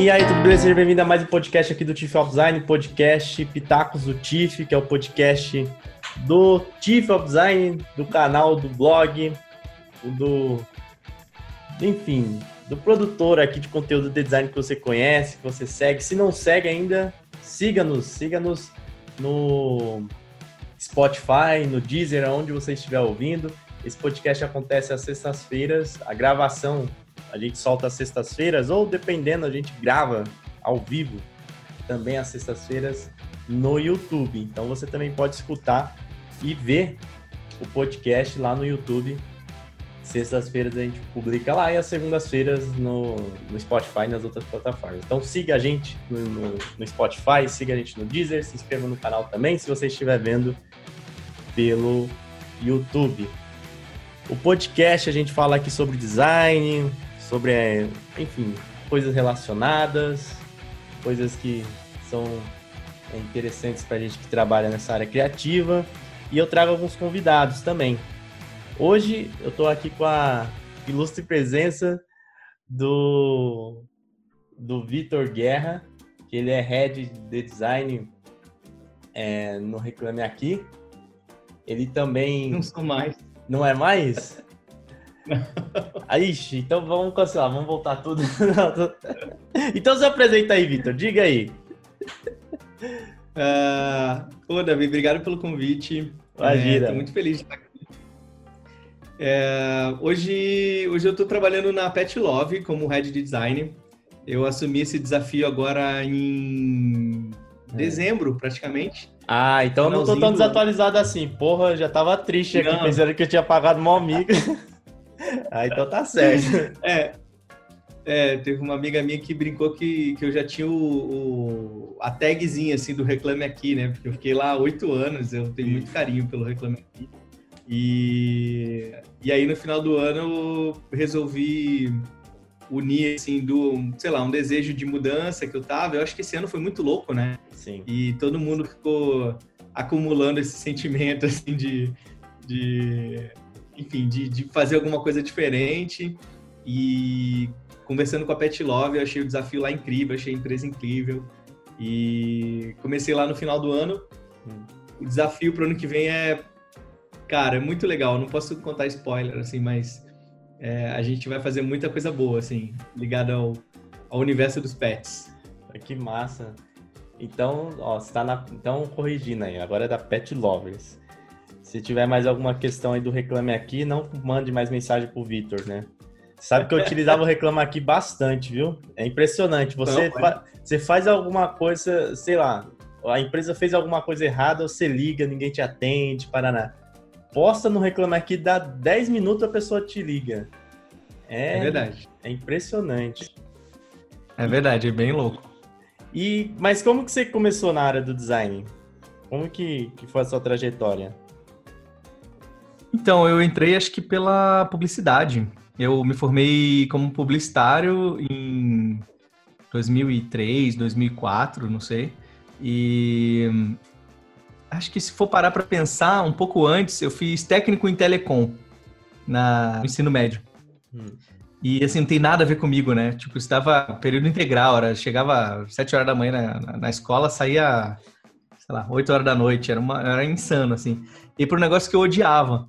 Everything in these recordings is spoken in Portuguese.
E aí, tudo beleza? Seja bem-vindo a mais um podcast aqui do Tiff of Design, podcast Pitacos do Tiff, que é o podcast do Tiff of Design, do canal, do blog, do. Enfim, do produtor aqui de conteúdo de design que você conhece, que você segue. Se não segue ainda, siga-nos, siga-nos no Spotify, no Deezer, onde você estiver ouvindo. Esse podcast acontece às sextas-feiras, a gravação a gente solta às sextas-feiras, ou dependendo, a gente grava ao vivo também às sextas-feiras no YouTube. Então você também pode escutar e ver o podcast lá no YouTube. Sextas-feiras a gente publica lá e às segundas-feiras no, no Spotify e nas outras plataformas. Então siga a gente no, no, no Spotify, siga a gente no Deezer, se inscreva no canal também se você estiver vendo pelo YouTube. O podcast a gente fala aqui sobre design, sobre, é, enfim, coisas relacionadas, coisas que são é, interessantes para a gente que trabalha nessa área criativa. E eu trago alguns convidados também. Hoje eu estou aqui com a ilustre presença do, do Vitor Guerra, que ele é head de design é, no Reclame Aqui. Ele também. Não sou mais. Não é mais? Aí, então vamos cancelar, vamos voltar tudo. então se apresenta aí, Vitor, diga aí. Uh, ô, Davi, obrigado pelo convite. Imagina. Estou é, muito feliz de estar aqui. É, hoje, hoje eu estou trabalhando na Pet Love como head de design. Eu assumi esse desafio agora em é. dezembro, praticamente. Ah, então eu não tô tão desatualizado assim. Porra, já tava triste aqui, não. pensando que eu tinha pagado uma amiga. ah, então tá certo. É, é, teve uma amiga minha que brincou que, que eu já tinha o, o, a tagzinha assim do Reclame Aqui, né? Porque eu fiquei lá oito anos, eu tenho muito carinho pelo Reclame Aqui. E, e aí no final do ano eu resolvi unir, assim, do, sei lá, um desejo de mudança que eu tava. Eu acho que esse ano foi muito louco, né? Sim. E todo mundo ficou acumulando esse sentimento, assim, de, de enfim, de, de fazer alguma coisa diferente. E conversando com a Pet Love, eu achei o desafio lá incrível, achei a empresa incrível. E comecei lá no final do ano. Hum. O desafio para o ano que vem é, cara, é muito legal. Não posso contar spoiler, assim, mas é, a gente vai fazer muita coisa boa, assim, ligada ao, ao universo dos pets. Que massa! Então, ó, está na, então corrigindo aí, agora é da Pet Lovers. Se tiver mais alguma questão aí do Reclame Aqui, não mande mais mensagem pro Vitor, né? Sabe que eu utilizava o Reclame Aqui bastante, viu? É impressionante. Você, fa você faz alguma coisa, sei lá, a empresa fez alguma coisa errada, você liga, ninguém te atende, Paraná. Posta no Reclame Aqui, dá 10 minutos a pessoa te liga. É, é verdade. É impressionante. É verdade, é bem louco. E, mas como que você começou na área do design? Como que, que foi a sua trajetória? Então, eu entrei acho que pela publicidade. Eu me formei como publicitário em 2003, 2004, não sei. E acho que se for parar para pensar um pouco antes, eu fiz técnico em telecom na, no ensino médio. Hum. E assim, não tem nada a ver comigo, né? Tipo, estava período integral, era, chegava às 7 horas da manhã na, na, na, escola, saía, sei lá, 8 horas da noite, era, uma, era insano, assim. E para um negócio que eu odiava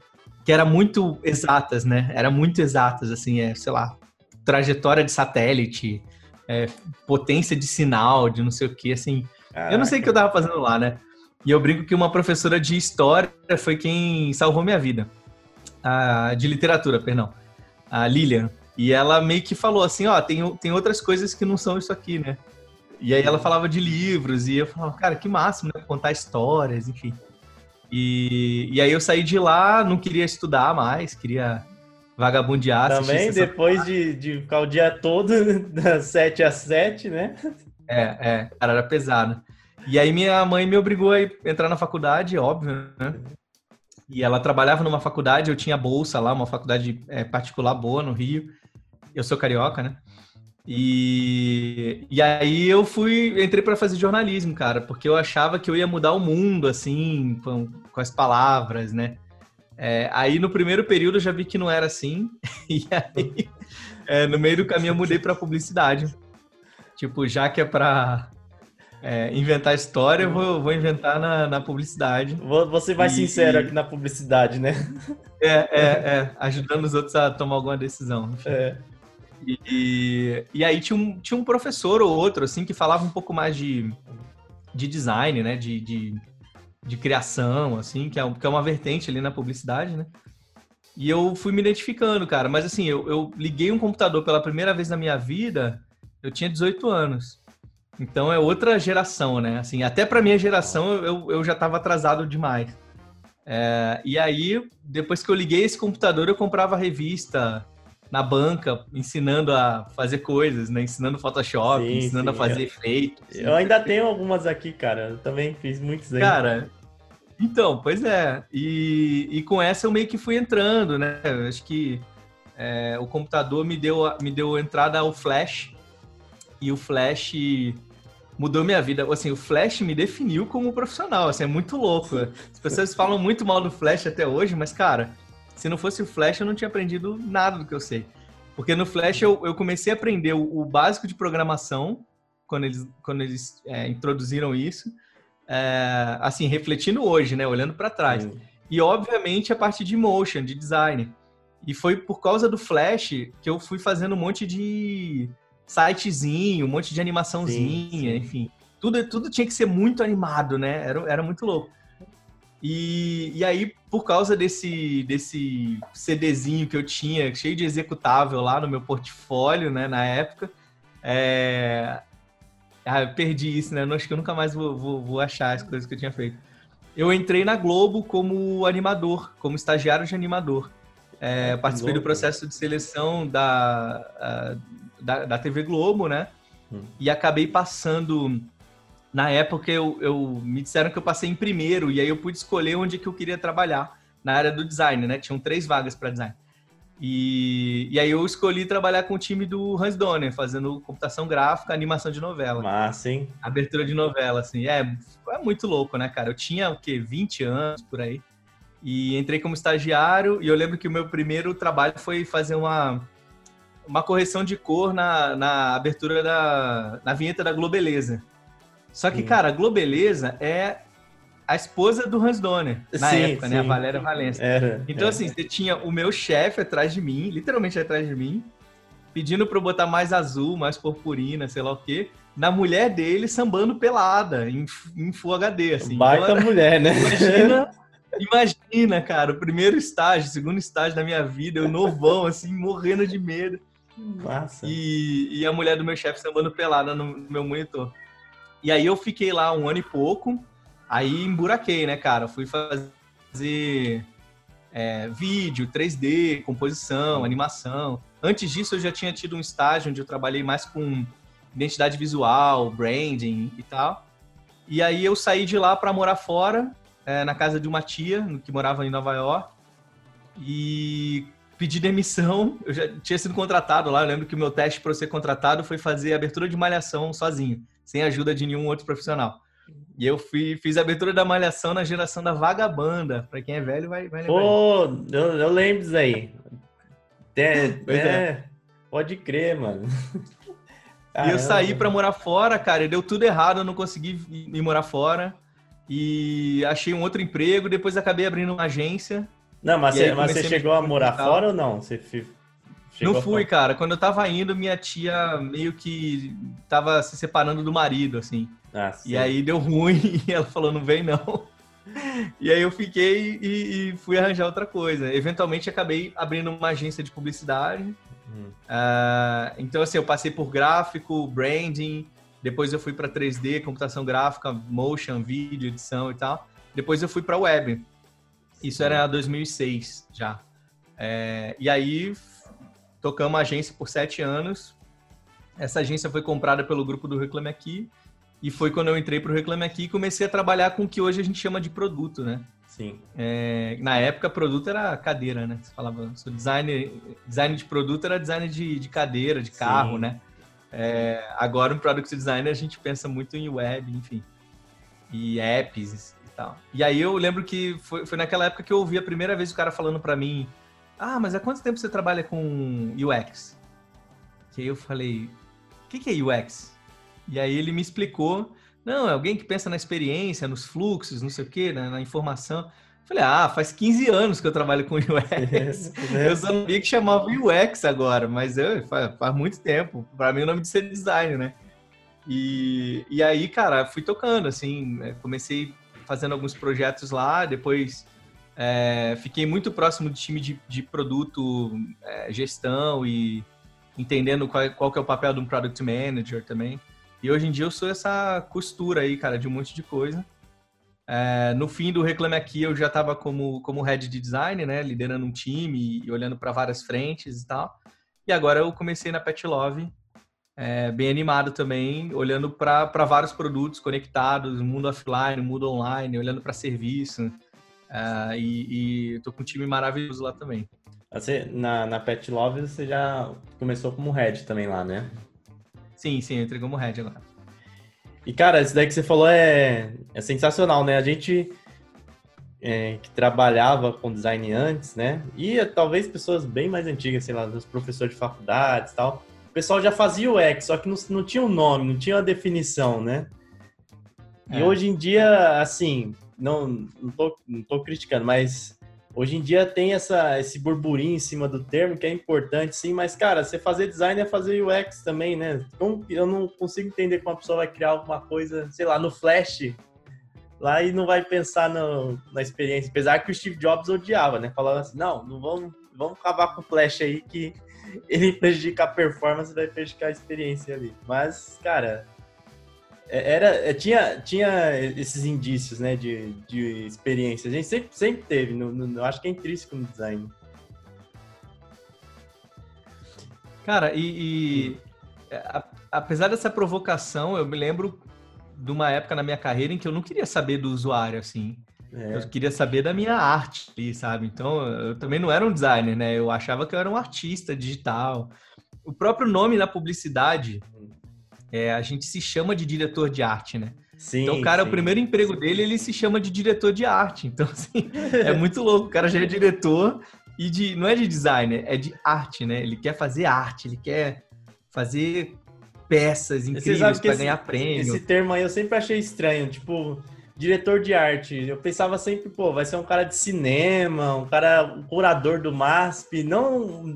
que era muito exatas, né? Era muito exatas, assim, é, sei lá, trajetória de satélite, é, potência de sinal, de não sei o que, assim. Caraca. Eu não sei o que eu tava fazendo lá, né? E eu brinco que uma professora de história foi quem salvou minha vida. A, de literatura, perdão. A Lilian. E ela meio que falou assim, ó, tem, tem outras coisas que não são isso aqui, né? E aí ela falava de livros, e eu falava, cara, que máximo, né? Contar histórias, enfim. E, e aí eu saí de lá, não queria estudar mais, queria vagabundear. Também, depois de, de ficar o dia todo, das 7 às 7, né? É, é, cara, era pesado. E aí minha mãe me obrigou a entrar na faculdade, óbvio, né? E ela trabalhava numa faculdade, eu tinha bolsa lá, uma faculdade é, particular boa no Rio. Eu sou carioca, né? E, e aí eu fui, entrei para fazer jornalismo, cara, porque eu achava que eu ia mudar o mundo, assim, com, com as palavras, né? É, aí no primeiro período eu já vi que não era assim, e aí é, no meio do caminho eu mudei para publicidade. Tipo, já que é pra é, inventar história, eu vou, vou inventar na, na publicidade. Você vai e, sincero aqui na publicidade, né? É, é, é. Ajudando os outros a tomar alguma decisão. É. E, e aí tinha um, tinha um professor ou outro, assim, que falava um pouco mais de, de design, né? De, de, de criação, assim, que é, que é uma vertente ali na publicidade, né? E eu fui me identificando, cara. Mas assim, eu, eu liguei um computador pela primeira vez na minha vida, eu tinha 18 anos. Então é outra geração, né? Assim, até para minha geração eu, eu já estava atrasado demais. É, e aí, depois que eu liguei esse computador, eu comprava revista na banca, ensinando a fazer coisas, né? Ensinando Photoshop, sim, ensinando sim. a fazer efeitos. Eu ainda tenho algumas aqui, cara. Eu também fiz muitos aí. Cara, então, pois é. E, e com essa eu meio que fui entrando, né? Eu acho que é, o computador me deu, me deu entrada ao Flash. E o Flash mudou minha vida. Assim, o Flash me definiu como profissional, assim, é muito louco. As pessoas falam muito mal do Flash até hoje, mas, cara, se não fosse o Flash, eu não tinha aprendido nada do que eu sei. Porque no Flash eu, eu comecei a aprender o, o básico de programação, quando eles, quando eles é, introduziram isso, é, assim, refletindo hoje, né, olhando para trás. E, obviamente, a parte de motion, de design. E foi por causa do Flash que eu fui fazendo um monte de sitezinho, um monte de animaçãozinha, sim, sim. enfim. Tudo, tudo tinha que ser muito animado, né? Era, era muito louco. E, e aí, por causa desse, desse CDzinho que eu tinha, cheio de executável lá no meu portfólio, né, na época, é... ah, eu perdi isso, né? acho que eu nunca mais vou, vou, vou achar as coisas que eu tinha feito. Eu entrei na Globo como animador, como estagiário de animador. É, participei do processo de seleção da, da, da TV Globo, né? Hum. E acabei passando. Na época, eu, eu me disseram que eu passei em primeiro, e aí eu pude escolher onde que eu queria trabalhar, na área do design, né? Tinham três vagas para design. E, e aí eu escolhi trabalhar com o time do Hans Donner, fazendo computação gráfica, animação de novela. Massa, hein? Abertura de novela, assim. É, é muito louco, né, cara? Eu tinha, o quê? 20 anos, por aí. E entrei como estagiário, e eu lembro que o meu primeiro trabalho foi fazer uma uma correção de cor na, na abertura da na vinheta da Globeleza. Só que, sim. cara, a Globeleza é a esposa do Hans Donner, na sim, época, sim. né? A Valéria Valença. Era, então, era. assim, você tinha o meu chefe atrás de mim, literalmente atrás de mim, pedindo pra eu botar mais azul, mais purpurina, sei lá o quê, na mulher dele sambando pelada, em, em Full HD, assim. Baita então, mulher, né? Imagina, imagina, cara, o primeiro estágio, segundo estágio da minha vida, eu novão, assim, morrendo de medo. Massa. E, e a mulher do meu chefe sambando pelada no, no meu monitor. E aí eu fiquei lá um ano e pouco, aí emburaquei, né, cara? Fui fazer é, vídeo, 3D, composição, animação. Antes disso, eu já tinha tido um estágio onde eu trabalhei mais com identidade visual, branding e tal. E aí eu saí de lá para morar fora, é, na casa de uma tia, que morava em Nova York. E pedi demissão, eu já tinha sido contratado lá, eu lembro que o meu teste para ser contratado foi fazer abertura de malhação sozinho, sem ajuda de nenhum outro profissional. E eu fui, fiz a abertura da malhação na geração da Vagabanda. Para quem é velho, vai, vai lembrar. Pô, eu, eu lembro disso aí. É, é, pode crer, mano. E eu saí para morar fora, cara, e deu tudo errado, eu não consegui ir morar fora. E achei um outro emprego, depois acabei abrindo uma agência não, mas, você, mas você chegou a morar fora ou não? Você não fui, cara. Quando eu tava indo, minha tia meio que tava se separando do marido, assim. Ah, e aí deu ruim e ela falou, não vem não. E aí eu fiquei e, e fui arranjar outra coisa. Eventualmente acabei abrindo uma agência de publicidade. Uhum. Uh, então, assim, eu passei por gráfico, branding, depois eu fui para 3D, computação gráfica, motion, vídeo, edição e tal. Depois eu fui para web. Isso era 2006 já. É, e aí tocamos a agência por sete anos. Essa agência foi comprada pelo grupo do Reclame Aqui. E foi quando eu entrei para o Reclame Aqui e comecei a trabalhar com o que hoje a gente chama de produto, né? Sim. É, na época, produto era cadeira, né? Você falava, sou designer, design de produto era design de, de cadeira, de carro, Sim. né? É, agora, no Product Design, a gente pensa muito em web, enfim. E apps, tal. E aí eu lembro que foi, foi naquela época que eu ouvi a primeira vez o cara falando para mim: Ah, mas há quanto tempo você trabalha com UX? Que aí eu falei: O que, que é UX? E aí ele me explicou, não, é alguém que pensa na experiência, nos fluxos, não sei o quê, na, na informação. Falei, ah, faz 15 anos que eu trabalho com UX. eu sabia que chamava UX agora, mas eu, faz, faz muito tempo. Para mim, o nome de ser design, né? E, e aí, cara, fui tocando, assim, é, comecei fazendo alguns projetos lá, depois é, fiquei muito próximo do time de, de produto, é, gestão e entendendo qual, qual que é o papel de um product manager também. E hoje em dia eu sou essa costura aí, cara, de um monte de coisa. É, no fim do Reclame Aqui, eu já estava como, como head de design, né? Liderando um time e olhando para várias frentes e tal. E agora eu comecei na Pet Love, é, bem animado também, olhando para vários produtos conectados, mundo offline, mundo online, olhando para serviço. É, e, estou com um time maravilhoso lá também. Você, na, na Pet Love, você já começou como head também lá, né? Sim, sim, eu entrei como head agora. E, cara, isso daí que você falou é, é sensacional, né? A gente é, que trabalhava com design antes, né? E talvez pessoas bem mais antigas, sei lá, os professores de faculdades e tal. O pessoal já fazia o X, só que não, não tinha um nome, não tinha uma definição, né? E é. hoje em dia, assim, não, não, tô, não tô criticando, mas Hoje em dia tem essa, esse burburinho em cima do termo, que é importante, sim, mas, cara, você fazer design é fazer UX também, né? Eu não consigo entender como a pessoa vai criar alguma coisa, sei lá, no Flash, lá e não vai pensar no, na experiência. Apesar que o Steve Jobs odiava, né? Falava assim, não, não vamos, vamos acabar com o Flash aí, que ele prejudica a performance, vai prejudicar a experiência ali. Mas, cara, era, é, tinha, tinha esses indícios, né, de, de experiência. A gente sempre, sempre teve, no, no, acho que é intrínseco no design. Cara, e, e a, apesar dessa provocação, eu me lembro de uma época na minha carreira em que eu não queria saber do usuário, assim. É. Eu queria saber da minha arte, sabe? Então, eu também não era um designer, né? Eu achava que eu era um artista digital. O próprio nome na publicidade é, a gente se chama de diretor de arte, né? Sim, então, o cara, sim, o primeiro emprego dele, ele se chama de diretor de arte. Então, assim, é muito louco. O cara já é diretor e de, não é de designer, é de arte, né? Ele quer fazer arte, ele quer fazer peças incríveis para ganhar prêmio. Esse termo aí eu sempre achei estranho, tipo, diretor de arte. Eu pensava sempre, pô, vai ser um cara de cinema, um cara, um curador do MASP, não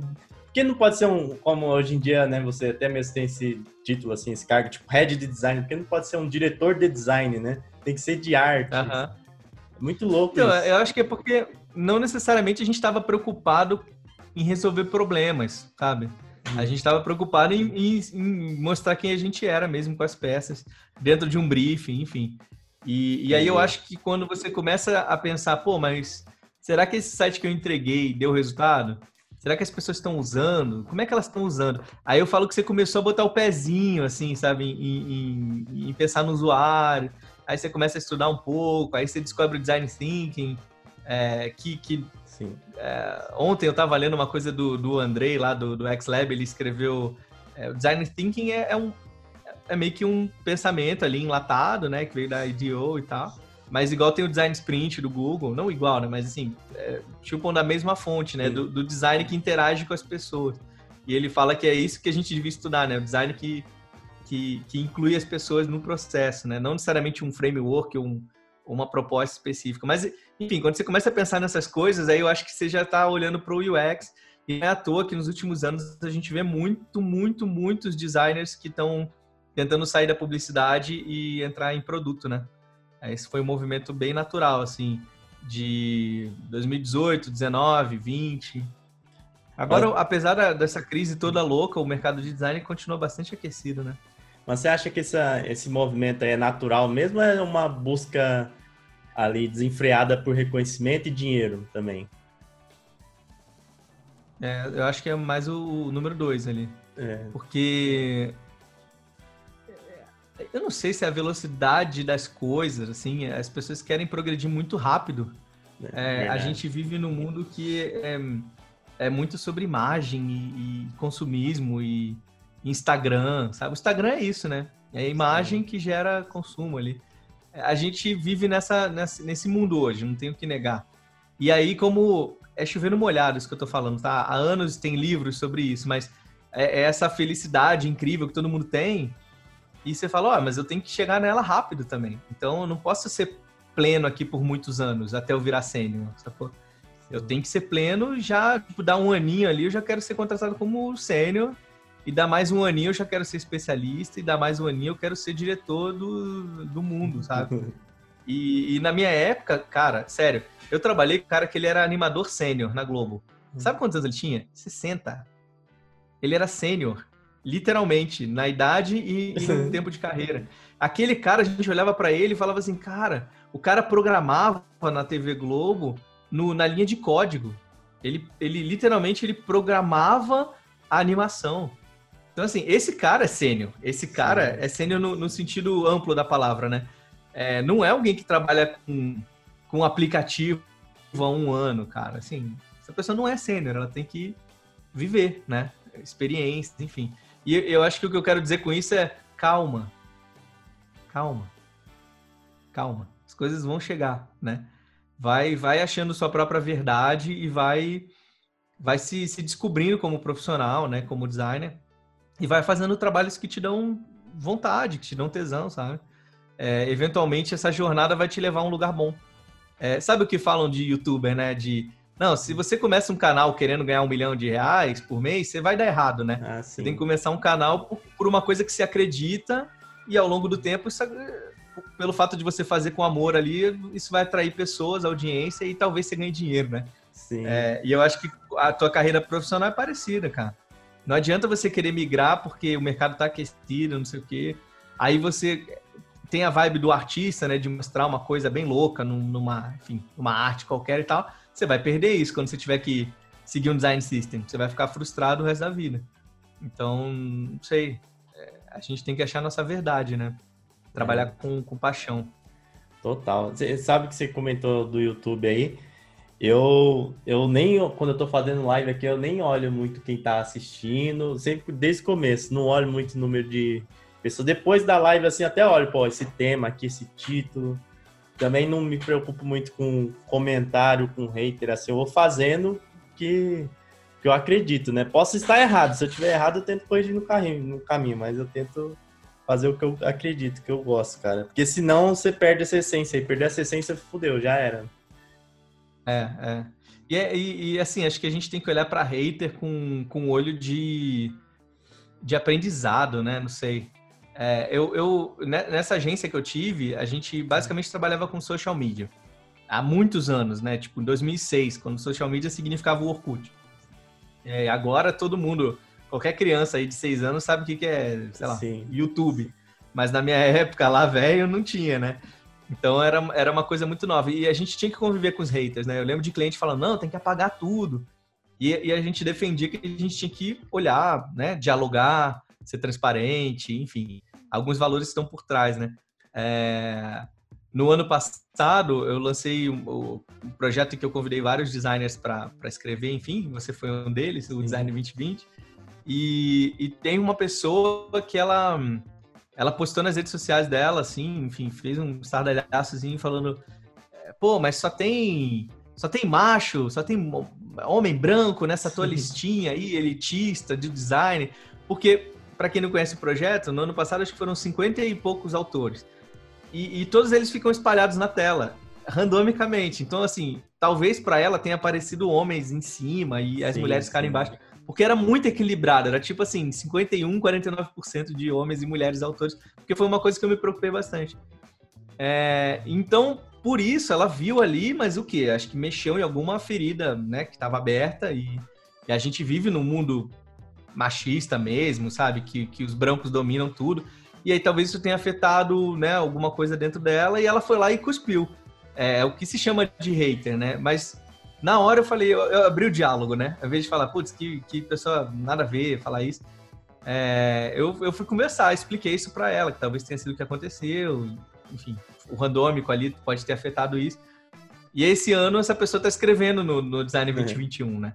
porque não pode ser um, como hoje em dia, né? Você até mesmo tem esse título, assim, esse cargo, tipo head de design, porque não pode ser um diretor de design, né? Tem que ser de arte. Uhum. Muito louco. Então, isso. eu acho que é porque não necessariamente a gente estava preocupado em resolver problemas, sabe? A uhum. gente estava preocupado em, em, em, mostrar quem a gente era mesmo com as peças, dentro de um briefing, enfim. E, e aí eu acho que quando você começa a pensar, pô, mas será que esse site que eu entreguei deu resultado? Será que as pessoas estão usando? Como é que elas estão usando? Aí eu falo que você começou a botar o pezinho, assim, sabe, em, em, em, pensar no usuário. Aí você começa a estudar um pouco, aí você descobre o design thinking, é, que, que é, ontem eu estava lendo uma coisa do, do Andrei lá do, do X-Lab, ele escreveu é, o design thinking é, é, um é meio que um pensamento ali enlatado, né, que veio da IDEO e tal. Mas igual tem o design sprint do Google, não igual, né? Mas assim, é, chupam da mesma fonte, né? Do, do, design que interage com as pessoas. E ele fala que é isso que a gente devia estudar, né? O design que, que, que inclui as pessoas no processo, né? Não necessariamente um framework ou um, uma proposta específica. Mas, enfim, quando você começa a pensar nessas coisas, aí eu acho que você já está olhando para o UX. E não é à toa que nos últimos anos a gente vê muito, muito, muitos designers que estão tentando sair da publicidade e entrar em produto, né? Esse foi um movimento bem natural, assim, de 2018, 19, 20. Agora, Mas... apesar dessa crise toda louca, o mercado de design continua bastante aquecido, né? Mas você acha que essa, esse movimento é natural mesmo ou é uma busca ali desenfreada por reconhecimento e dinheiro também? É, eu acho que é mais o, o número dois ali. É. Porque eu não sei se é a velocidade das coisas, assim, as pessoas querem progredir muito rápido. É, é a gente vive num mundo que é, é muito sobre imagem e, e, consumismo e Instagram, sabe? O Instagram é isso, né? É a imagem que gera consumo ali. A gente vive nessa, nessa, nesse mundo hoje, não tenho que negar. E aí, como é chovendo molhado isso que eu tô falando, tá? Há anos tem livros sobre isso, mas é, é essa felicidade incrível que todo mundo tem, E você fala, ó, oh, mas eu tenho que chegar nela rápido também. Então eu não posso ser pleno aqui por muitos anos até eu virar sênior. Eu tenho que ser pleno, já tipo, dar um aninho ali, eu já quero ser contratado como sênior. E dar mais um aninho eu já quero ser especialista, e dar mais um aninho eu quero ser diretor do, do mundo, sabe? E, e, na minha época, cara, sério, eu trabalhei com um cara que ele era animador sênior na Globo. Sabe quantos anos ele tinha? 60. Ele era sênior, literalmente, na idade e, e no tempo de carreira. Aquele cara, a gente olhava para ele e falava assim, cara, o cara programava na TV Globo no, na linha de código. Ele, ele literalmente ele programava a animação. Então, assim, esse cara é sênior. Esse cara Sim. é sênior no, no, sentido amplo da palavra, né? É, não é alguém que trabalha com, com aplicativo há um ano, cara. Assim, essa pessoa não é sênior, ela tem que viver, né? Experiências, enfim. E eu acho que o que eu quero dizer com isso é calma. Calma. Calma. As coisas vão chegar, né? Vai, vai achando sua própria verdade e vai, vai se, se descobrindo como profissional, né? Como designer e vai fazendo trabalhos que te dão vontade, que te dão tesão, sabe? É, eventualmente essa jornada vai te levar a um lugar bom. É, sabe o que falam de youtuber, né? De não, se você começa um canal querendo ganhar um milhão de reais por mês, você vai dar errado, né? Ah, você tem que começar um canal por, por, uma coisa que você acredita e ao longo do tempo, isso, pelo fato de você fazer com amor ali, isso vai atrair pessoas, audiência e talvez você ganhe dinheiro, né? Sim. É, e eu acho que a tua carreira profissional é parecida, cara. Não adianta você querer migrar porque o mercado está aquecido, não sei o quê. Aí você tem a vibe do artista, né, de mostrar uma coisa bem louca numa, enfim, uma arte qualquer e tal. Você vai perder isso quando você tiver que seguir um design system. Você vai ficar frustrado o resto da vida. Então, não sei. É, a gente tem que achar a nossa verdade, né? Trabalhar é. com, com paixão. Total. Você sabe que você comentou do YouTube aí. Eu, eu nem, quando eu tô fazendo live aqui, eu nem olho muito quem tá assistindo, sempre desde o começo, não olho muito o número de pessoas. Depois da live, assim, até olho, pô, esse tema aqui, esse título. Também não me preocupo muito com comentário, com hater, assim, eu vou fazendo que, que eu acredito, né? Posso estar errado, se eu tiver errado, eu tento corrigir no, carrinho, no caminho, mas eu tento fazer o que eu acredito, que eu gosto, cara. Porque senão você perde essa essência, e perder essa essência, fudeu, já era. É, é. E, é, e, e, assim, acho que a gente tem que olhar para hater com, com olho de, de aprendizado, né? Não sei. É, eu, eu, né, nessa agência que eu tive, a gente basicamente trabalhava com social media. Há muitos anos, né? Tipo, em 2006, quando social media significava o Orkut. É, agora todo mundo, qualquer criança aí de seis anos sabe o que, que é, sei lá, Sim. YouTube. Mas na minha época lá, velho, não tinha, né? Então era, era uma coisa muito nova. E a gente tinha que conviver com os haters, né? Eu lembro de cliente falando, não, tem que apagar tudo. E, e a gente defendia que a gente tinha que olhar, né? Dialogar, ser transparente, enfim. Alguns valores estão por trás, né? É... No ano passado, eu lancei um, um, projeto em que eu convidei vários designers para escrever, enfim, você foi um deles, o Design 2020. E, e tem uma pessoa que ela ela postou nas redes sociais dela, assim, enfim, fez um estardalhaçozinho falando, é, pô, mas só tem só tem macho, só tem homem branco nessa tua listinha aí, elitista, de design, porque, para quem não conhece o projeto, no ano passado acho que foram 50 e poucos autores, e, e todos eles ficam espalhados na tela, randomicamente, então, assim, talvez para ela tenha aparecido homens em cima e as sim, mulheres ficarem embaixo, porque era muito equilibrado, era tipo assim, 51, 49% de homens e mulheres autores, porque foi uma coisa que eu me preocupei bastante. É, então, por isso, ela viu ali, mas o que? Acho que mexeu em alguma ferida, né, que estava aberta e, e, a gente vive num mundo machista mesmo, sabe? Que, que os brancos dominam tudo. E aí talvez isso tenha afetado, né, alguma coisa dentro dela e ela foi lá e cuspiu. É, é o que se chama de hater, né? Mas na hora eu falei, eu, eu abri o diálogo, né? Ao invés de falar, putz, que, que pessoa nada a ver falar isso. É, eu, eu fui conversar, expliquei isso para ela, que talvez tenha sido o que aconteceu. Enfim, o randômico ali pode ter afetado isso. E esse ano essa pessoa está escrevendo no, no Design 2021, é. né?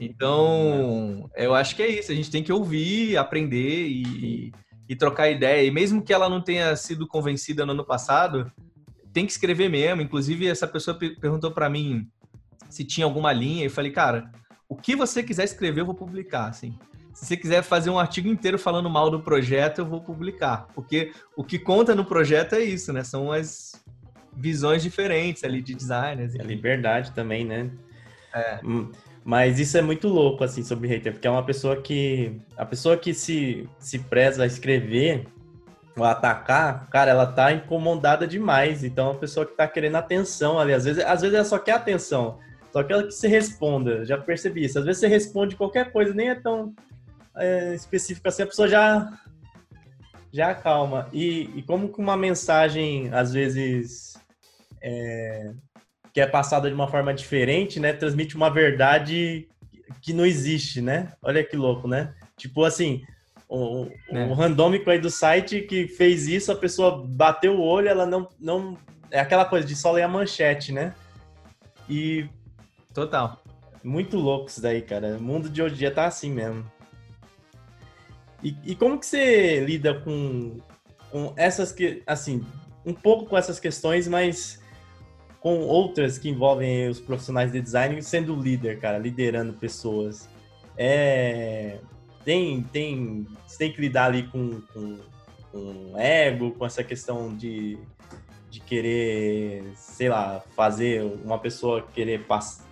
Então, eu acho que é isso. A gente tem que ouvir, aprender e, e, trocar ideia. E mesmo que ela não tenha sido convencida no ano passado, tem que escrever mesmo. Inclusive, essa pessoa perguntou para mim se tinha alguma linha, e falei, cara, o que você quiser escrever, eu vou publicar, assim. se você quiser fazer um artigo inteiro falando mal do projeto, eu vou publicar. Porque o que conta no projeto é isso, né? São as visões diferentes ali de designers. A liberdade também, né? É. Mas isso é muito louco, assim, sobre hater, porque é uma pessoa que. A pessoa que se, se preza a escrever ou atacar, cara, ela tá incomodada demais. Então, é uma pessoa que tá querendo atenção ali. Às vezes, às vezes ela só quer atenção. Só quer que você responda. Já percebi isso. Às vezes você responde qualquer coisa, nem é tão é, específico assim, a pessoa já já calma. E, e como que uma mensagem, às vezes, é, que é passada de uma forma diferente, né? Transmite uma verdade que não existe, né? Olha que louco, né? Tipo assim, o, é. o randômico aí do site que fez isso, a pessoa bateu o olho, ela não, não... É aquela coisa de só ler a manchete, né? E... Total. Muito louco isso daí, cara. O mundo de hoje em dia tá assim mesmo. E, e como que você lida com, com essas que, assim, um pouco com essas questões, mas com outras que envolvem os profissionais de design sendo líder, cara, liderando pessoas. É, tem, tem, você tem que lidar ali com, com, com ego, com essa questão de, de querer, sei lá, fazer uma pessoa querer passar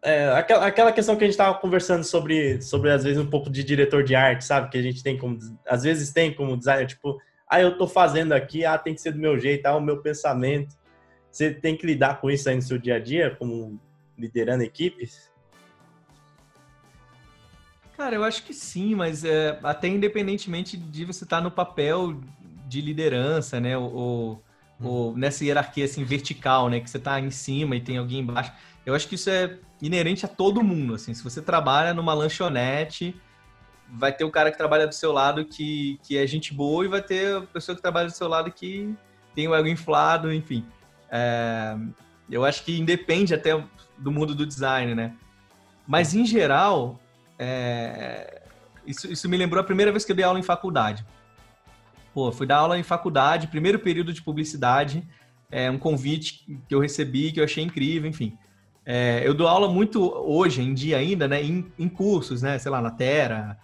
é, aquela, aquela questão que a gente estava conversando sobre, sobre, às vezes, um pouco de diretor de arte, sabe? Que a gente tem como, às vezes tem como designer, tipo, ah, eu tô fazendo aqui, ah, tem que ser do meu jeito, ah, o meu pensamento. Você tem que lidar com isso aí no seu dia a dia, como liderando equipes? Cara, eu acho que sim, mas é, até independentemente de você estar tá no papel de liderança, né? Ou, ou, ou nessa hierarquia assim, vertical, né? Que você está em cima e tem alguém embaixo eu acho que isso é inerente a todo mundo, assim. Se você trabalha numa lanchonete, vai ter o cara que trabalha do seu lado que, que é gente boa e vai ter a pessoa que trabalha do seu lado que tem o ego inflado, enfim. É, eu acho que independe até do mundo do design, né? Mas, em geral, é, isso, isso me lembrou a primeira vez que eu dei aula em faculdade. Pô, fui dar aula em faculdade, primeiro período de publicidade, é um convite que eu recebi, que eu achei incrível, enfim. É, eu dou aula muito hoje em dia ainda, né, em, em cursos, né, sei lá, na Terra,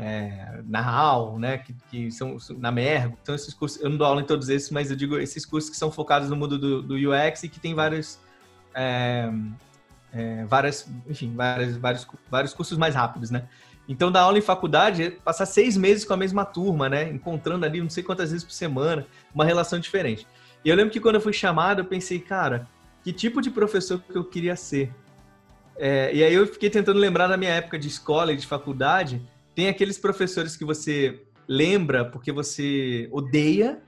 é, na HAL, né, que, que, são na Mergo, então esses cursos, eu não dou aula em todos esses, mas eu digo esses cursos que são focados no mundo do, do UX e que tem vários, é, é, várias, enfim, vários, vários, vários cursos mais rápidos, né. Então, dar aula em faculdade é passar seis meses com a mesma turma, né, encontrando ali não sei quantas vezes por semana, uma relação diferente. E eu lembro que quando eu fui chamado, eu pensei, cara, que tipo de professor que eu queria ser. É, e aí eu fiquei tentando lembrar da minha época de escola e de faculdade. Tem aqueles professores que você lembra porque você odeia,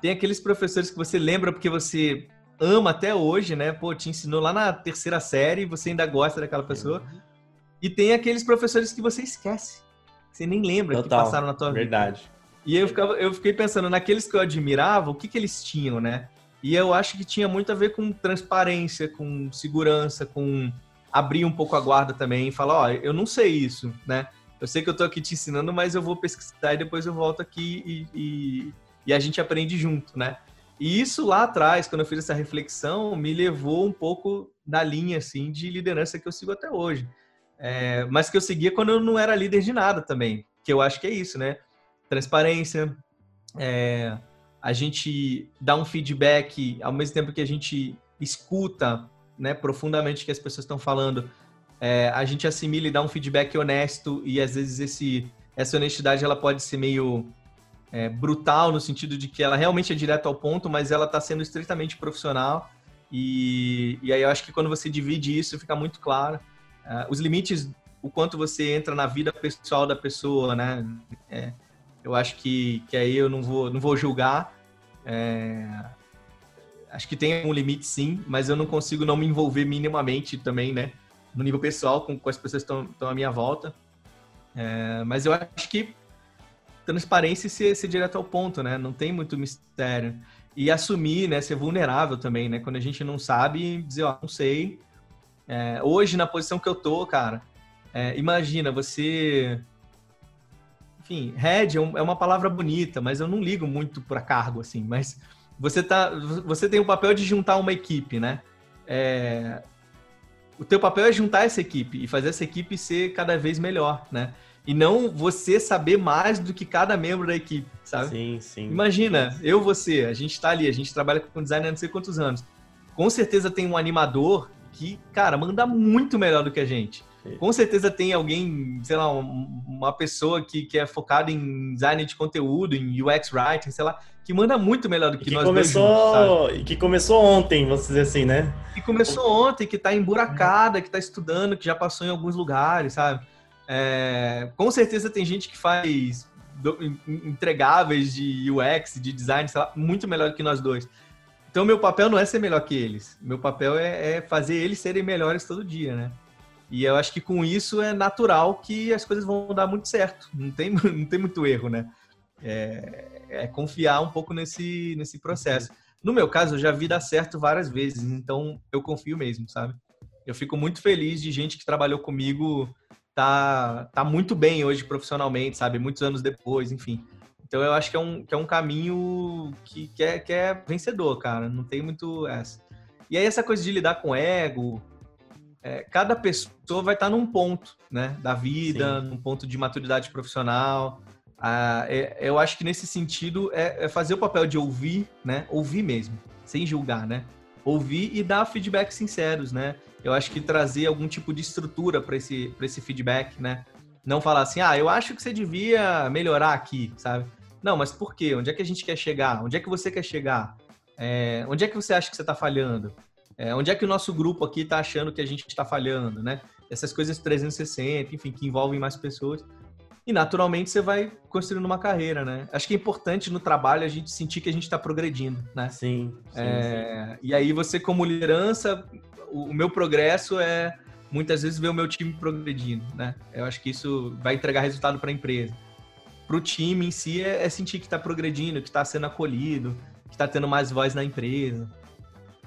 tem aqueles professores que você lembra porque você ama até hoje, né? Pô, te ensinou lá na terceira série e você ainda gosta daquela pessoa. E tem aqueles professores que você esquece. Você nem lembra Total, que passaram na tua verdade. vida. Verdade. E eu, ficava, eu fiquei pensando, naqueles que eu admirava, o que, que eles tinham, né? E eu acho que tinha muito a ver com transparência, com segurança, com abrir um pouco a guarda também e falar, ó, eu não sei isso, né? Eu sei que eu tô aqui te ensinando, mas eu vou pesquisar e depois eu volto aqui e, e, e a gente aprende junto, né? E isso lá atrás, quando eu fiz essa reflexão, me levou um pouco da linha, assim, de liderança que eu sigo até hoje. É, mas que eu seguia quando eu não era líder de nada também, que eu acho que é isso, né? Transparência, é, a gente dá um feedback ao mesmo tempo que a gente escuta né, profundamente o que as pessoas estão falando, é, a gente assimila e dá um feedback honesto e às vezes esse, essa honestidade ela pode ser meio é, brutal no sentido de que ela realmente é direto ao ponto, mas ela está sendo estritamente profissional e, e aí eu acho que quando você divide isso fica muito claro é, os limites, o quanto você entra na vida pessoal da pessoa, né? É, eu acho que, que aí eu não vou, não vou julgar. É... Acho que tem um limite sim, mas eu não consigo não me envolver minimamente também, né? No nível pessoal, com, com as pessoas que estão à minha volta. É... Mas eu acho que transparência ser, ser direto ao ponto, né? Não tem muito mistério. E assumir, né? Ser vulnerável também, né? Quando a gente não sabe, dizer, ó, não sei. É... hoje, na posição que eu tô, cara, é, imagina você enfim, head é, é uma palavra bonita, mas eu não ligo muito para cargo, assim. Mas você, tá, você tem o papel de juntar uma equipe, né? É, o teu papel é juntar essa equipe e fazer essa equipe ser cada vez melhor, né? E não você saber mais do que cada membro da equipe, sabe? Sim, sim. Imagina, eu, você, a gente tá ali, a gente trabalha com design há não sei quantos anos. Com certeza tem um animador que, cara, manda muito melhor do que a gente. Com certeza tem alguém, sei lá, uma pessoa que, que é focada em design de conteúdo, em UX writing, sei lá, que manda muito melhor do que, que nós começou, juntos, E que começou ontem, vamos dizer assim, né? Que começou ontem, que tá emburacada, que tá estudando, que já passou em alguns lugares, sabe? É, com certeza tem gente que faz entregáveis de UX, de design, sei lá, muito melhor do que nós dois. Então, meu papel não é ser melhor que eles. Meu papel é, é fazer eles serem melhores todo dia, né? E eu acho que com isso é natural que as coisas vão dar muito certo. Não tem, não tem muito erro, né? É, é confiar um pouco nesse, nesse processo. No meu caso, eu já vi dar certo várias vezes, então eu confio mesmo, sabe? Eu fico muito feliz de gente que trabalhou comigo tá, tá muito bem hoje profissionalmente, sabe? Muitos anos depois, enfim. Então eu acho que é um, que é um caminho que, que, é, que é vencedor, cara. Não tem muito essa. E aí essa coisa de lidar com ego, é, cada pessoa vai estar num ponto, né, da vida, Sim. num ponto de maturidade profissional. Ah, é, eu acho que nesse sentido é, é, fazer o papel de ouvir, né, ouvir mesmo, sem julgar, né, ouvir e dar feedbacks sinceros, né. Eu acho que trazer algum tipo de estrutura para esse esse feedback, né. Não falar assim, ah, eu acho que você devia melhorar aqui, sabe? Não, mas por quê? Onde é que a gente quer chegar? Onde é que você quer chegar? É, onde é que você acha que você está falhando? É, onde é que o nosso grupo aqui está achando que a gente está falhando, né? Essas coisas 360, enfim, que envolvem mais pessoas. E naturalmente você vai construindo uma carreira, né? Acho que é importante no trabalho a gente sentir que a gente está progredindo, né? Sim. sim, é, sim. E aí você, como liderança, o, meu progresso é muitas vezes ver o meu time progredindo, né? Eu acho que isso vai entregar resultado para a empresa. Para o time em si é, é sentir que está progredindo, que está sendo acolhido, que está tendo mais voz na empresa.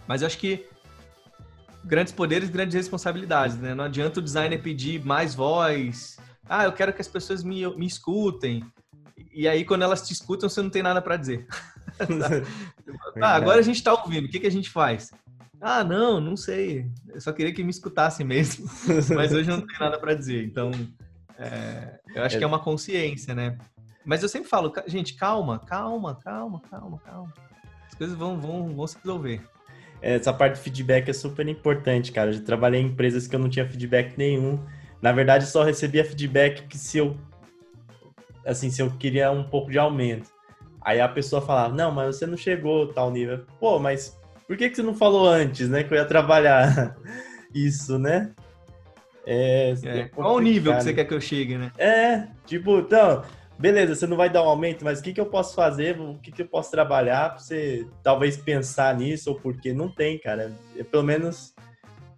Mas eu acho que grandes poderes, grandes responsabilidades, né? Não adianta o designer pedir mais voz. Ah, eu quero que as pessoas me, me escutem. E aí, quando elas te escutam, você não tem nada para dizer. ah, agora a gente está ouvindo. O que, que a gente faz? Ah, não, não sei. Eu só queria que me escutasse mesmo. Mas hoje eu não tenho nada para dizer. Então, é, eu acho que é uma consciência, né? Mas eu sempre falo, gente, calma, calma, calma, calma, calma. As coisas vão, vão, vão se resolver essa parte de feedback é super importante, cara. Eu já trabalhei em empresas que eu não tinha feedback nenhum. Na verdade, só recebia feedback que se eu assim, se eu queria um pouco de aumento. Aí a pessoa falava: "Não, mas você não chegou tal nível". Pô, mas por que que você não falou antes, né, que eu ia trabalhar isso, né? É, é, qual o nível que você quer que eu chegue, né? É, tipo, então, beleza, você não vai dar um aumento, mas o que, que eu posso fazer? O que, que eu posso trabalhar para você talvez pensar nisso ou porque não tem, cara. Eu, pelo menos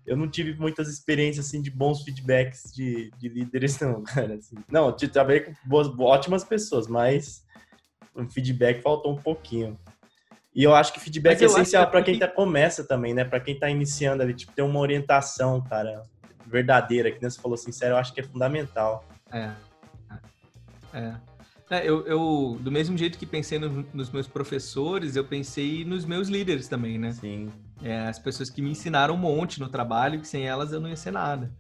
eu não tive muitas experiências assim de bons feedbacks de, de líderes, não, cara. Assim. Não, eu trabalhei com boas, ótimas pessoas, mas o feedback faltou um pouquinho. E eu acho que feedback é essencial para quem tá, começa também, né? Para quem tá iniciando ali, tipo, ter uma orientação, cara, verdadeira, que você falou sincero, eu acho que é fundamental. É. É. É, eu, eu, do mesmo jeito que pensei no, nos meus professores, eu pensei nos meus líderes também, né? Sim. É, as pessoas que me ensinaram um monte no trabalho, que sem elas eu não ia ser nada.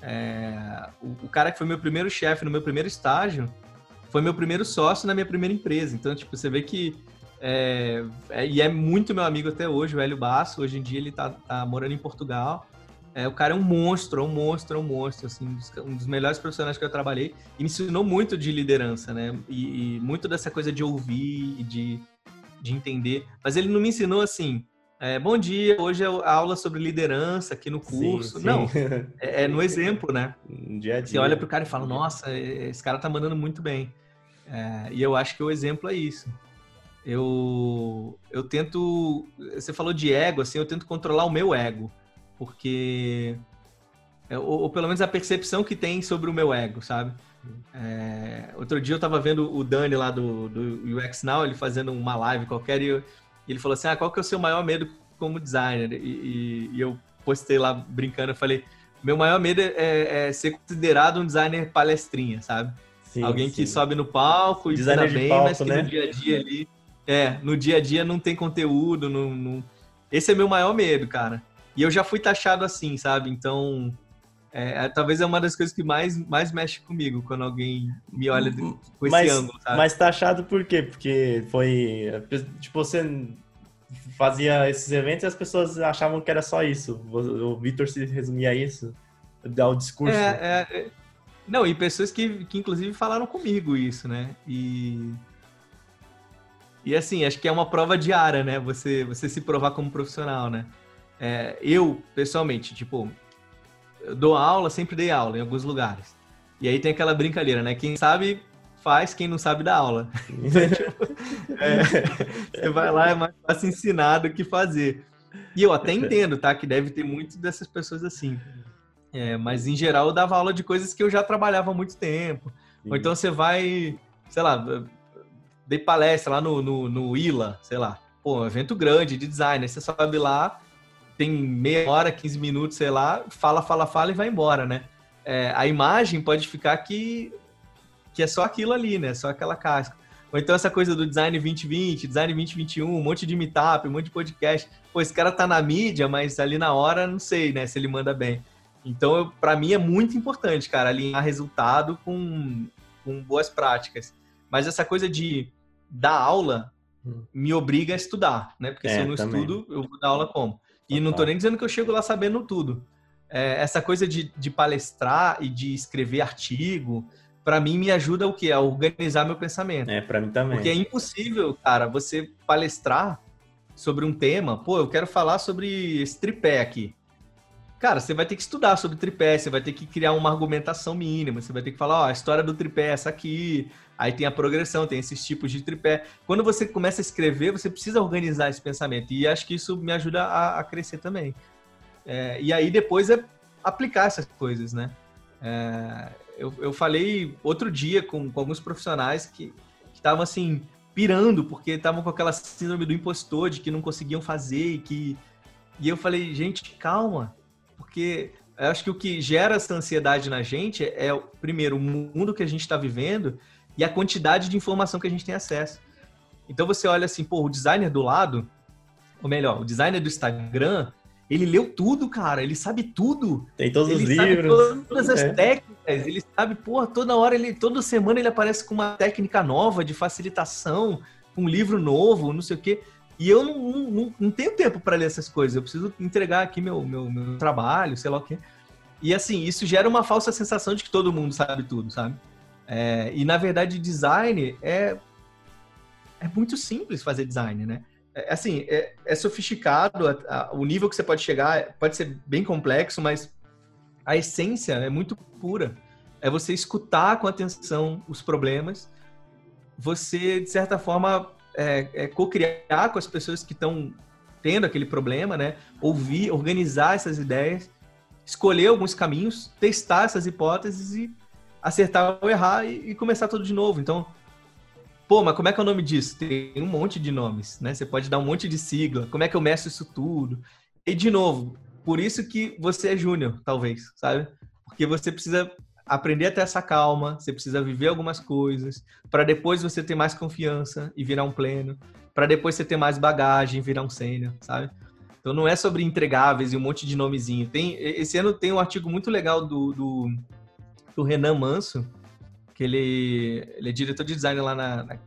É, o, o, cara que foi meu primeiro chefe no meu primeiro estágio foi meu primeiro sócio na minha primeira empresa. Então, tipo, você vê que. É, é, e é muito meu amigo até hoje, o Hélio Basso. Hoje em dia ele tá, tá morando em Portugal. É, o cara é um monstro, é um monstro, é um monstro, assim, um dos melhores profissionais que eu trabalhei. E me ensinou muito de liderança, né? E, e muito dessa coisa de ouvir e de, de entender. Mas ele não me ensinou assim, é, bom dia, hoje é a aula sobre liderança aqui no curso. Sim, sim. Não, é, é, no exemplo, né? Dia a dia. Você olha pro cara e fala, nossa, esse cara tá mandando muito bem. É, e eu acho que o exemplo é isso. Eu, eu tento, você falou de ego, assim, eu tento controlar o meu ego porque é, ou, ou, pelo menos a percepção que tem sobre o meu ego, sabe? É, outro dia eu tava vendo o Dani lá do, do UX Now, ele fazendo uma live qualquer e, eu, e ele falou assim, ah, qual que é o seu maior medo como designer? E, e, e eu postei lá brincando, eu falei, meu maior medo é, é, é ser considerado um designer palestrinha, sabe? Sim, Alguém sim. que sobe no palco e designer bem, palco, mas que né? no dia a dia ali, é, no dia a dia não tem conteúdo, não, não... esse é meu maior medo, cara. E eu já fui taxado assim, sabe? Então, É, é, talvez é uma das coisas que mais, mais mexe comigo quando alguém me olha com esse mas, ângulo, sabe? Mas achado por quê? Porque foi. Tipo, você fazia esses eventos e as pessoas achavam que era só isso. O Vitor se resumia a isso, dar o discurso. É, é, é, não, e pessoas que, que inclusive falaram comigo isso, né? E. E assim, acho que é uma prova diária, né? Você, você se provar como profissional, né? É, eu, pessoalmente, tipo, eu dou aula, sempre dei aula em alguns lugares. E aí tem aquela brincadeira, né? Quem sabe faz, quem não sabe dá aula. Então, tipo, é, você vai lá, é mais fácil ensinar do que fazer. E eu até entendo, tá? Que deve ter muito dessas pessoas assim. É, mas em geral eu dava aula de coisas que eu já trabalhava há muito tempo. Sim. Ou então você vai, sei lá, dei palestra lá no, no, no ILA, sei lá. Pô, um evento grande de design. Aí você sobe lá, tem meia hora, 15 minutos, sei lá, fala, fala, fala e vai embora, né? É, a imagem pode ficar que, que é só aquilo ali, né? Só aquela casca. Ou então essa coisa do design 2020, design 2021, um monte de meetup, um monte de podcast. Pô, esse cara tá na mídia, mas ali na hora não sei, né, se ele manda bem. Então, para mim é muito importante, cara, alinhar resultado com, com boas práticas. Mas essa coisa de dar aula hum. me obriga a estudar, né? Porque é, se eu não também. estudo, eu vou dar aula como? E não tô nem dizendo que eu chego lá sabendo tudo. É, essa coisa de, de palestrar e de escrever artigo, para mim me ajuda o quê? A organizar meu pensamento. É, para mim também. Porque é impossível, cara, você palestrar sobre um tema. Pô, eu quero falar sobre esse tripé aqui. Cara, você vai ter que estudar sobre tripé, você vai ter que criar uma argumentação mínima, você vai ter que falar, ó, a história do tripé é essa aqui, aí tem a progressão, tem esses tipos de tripé. Quando você começa a escrever, você precisa organizar esse pensamento, e acho que isso me ajuda a, a crescer também. É, e aí depois é aplicar essas coisas, né? É, eu, eu falei outro dia com, com alguns profissionais que estavam assim, pirando, porque estavam com aquela síndrome do impostor, de que não conseguiam fazer, e que... E eu falei, gente, calma, porque eu acho que o que gera essa ansiedade na gente é, primeiro, o mundo que a gente está vivendo e a quantidade de informação que a gente tem acesso. Então você olha assim, pô, o designer do lado, ou melhor, o designer do Instagram, ele leu tudo, cara, ele sabe tudo. Tem todos ele os livros. todas as é. técnicas, ele sabe, porra, toda hora, ele, toda semana ele aparece com uma técnica nova de facilitação, um livro novo, não sei o quê. E eu não, não, não tenho tempo para ler essas coisas. Eu preciso entregar aqui meu, meu, meu trabalho, sei lá o quê. E assim, isso gera uma falsa sensação de que todo mundo sabe tudo, sabe? É, e na verdade, design é, é muito simples fazer design, né? É, assim, é, é sofisticado, a, a, o nível que você pode chegar pode ser bem complexo, mas a essência é muito pura. É você escutar com atenção os problemas, você, de certa forma, é, é, co-criar com as pessoas que estão tendo aquele problema, né? Ouvir, organizar essas ideias, escolher alguns caminhos, testar essas hipóteses e acertar ou errar e, e, começar tudo de novo. Então, pô, mas como é que é o nome disso? Tem um monte de nomes, né? Você pode dar um monte de sigla. Como é que eu meço isso tudo? E de novo, por isso que você é júnior, talvez, sabe? Porque você precisa aprender a ter essa calma, você precisa viver algumas coisas, para depois você ter mais confiança e virar um pleno, para depois você ter mais bagagem e virar um sênior, sabe? Então não é sobre entregáveis e um monte de nomezinho. Tem, esse ano tem um artigo muito legal do, do, do Renan Manso, que ele, ele é diretor de design lá na, na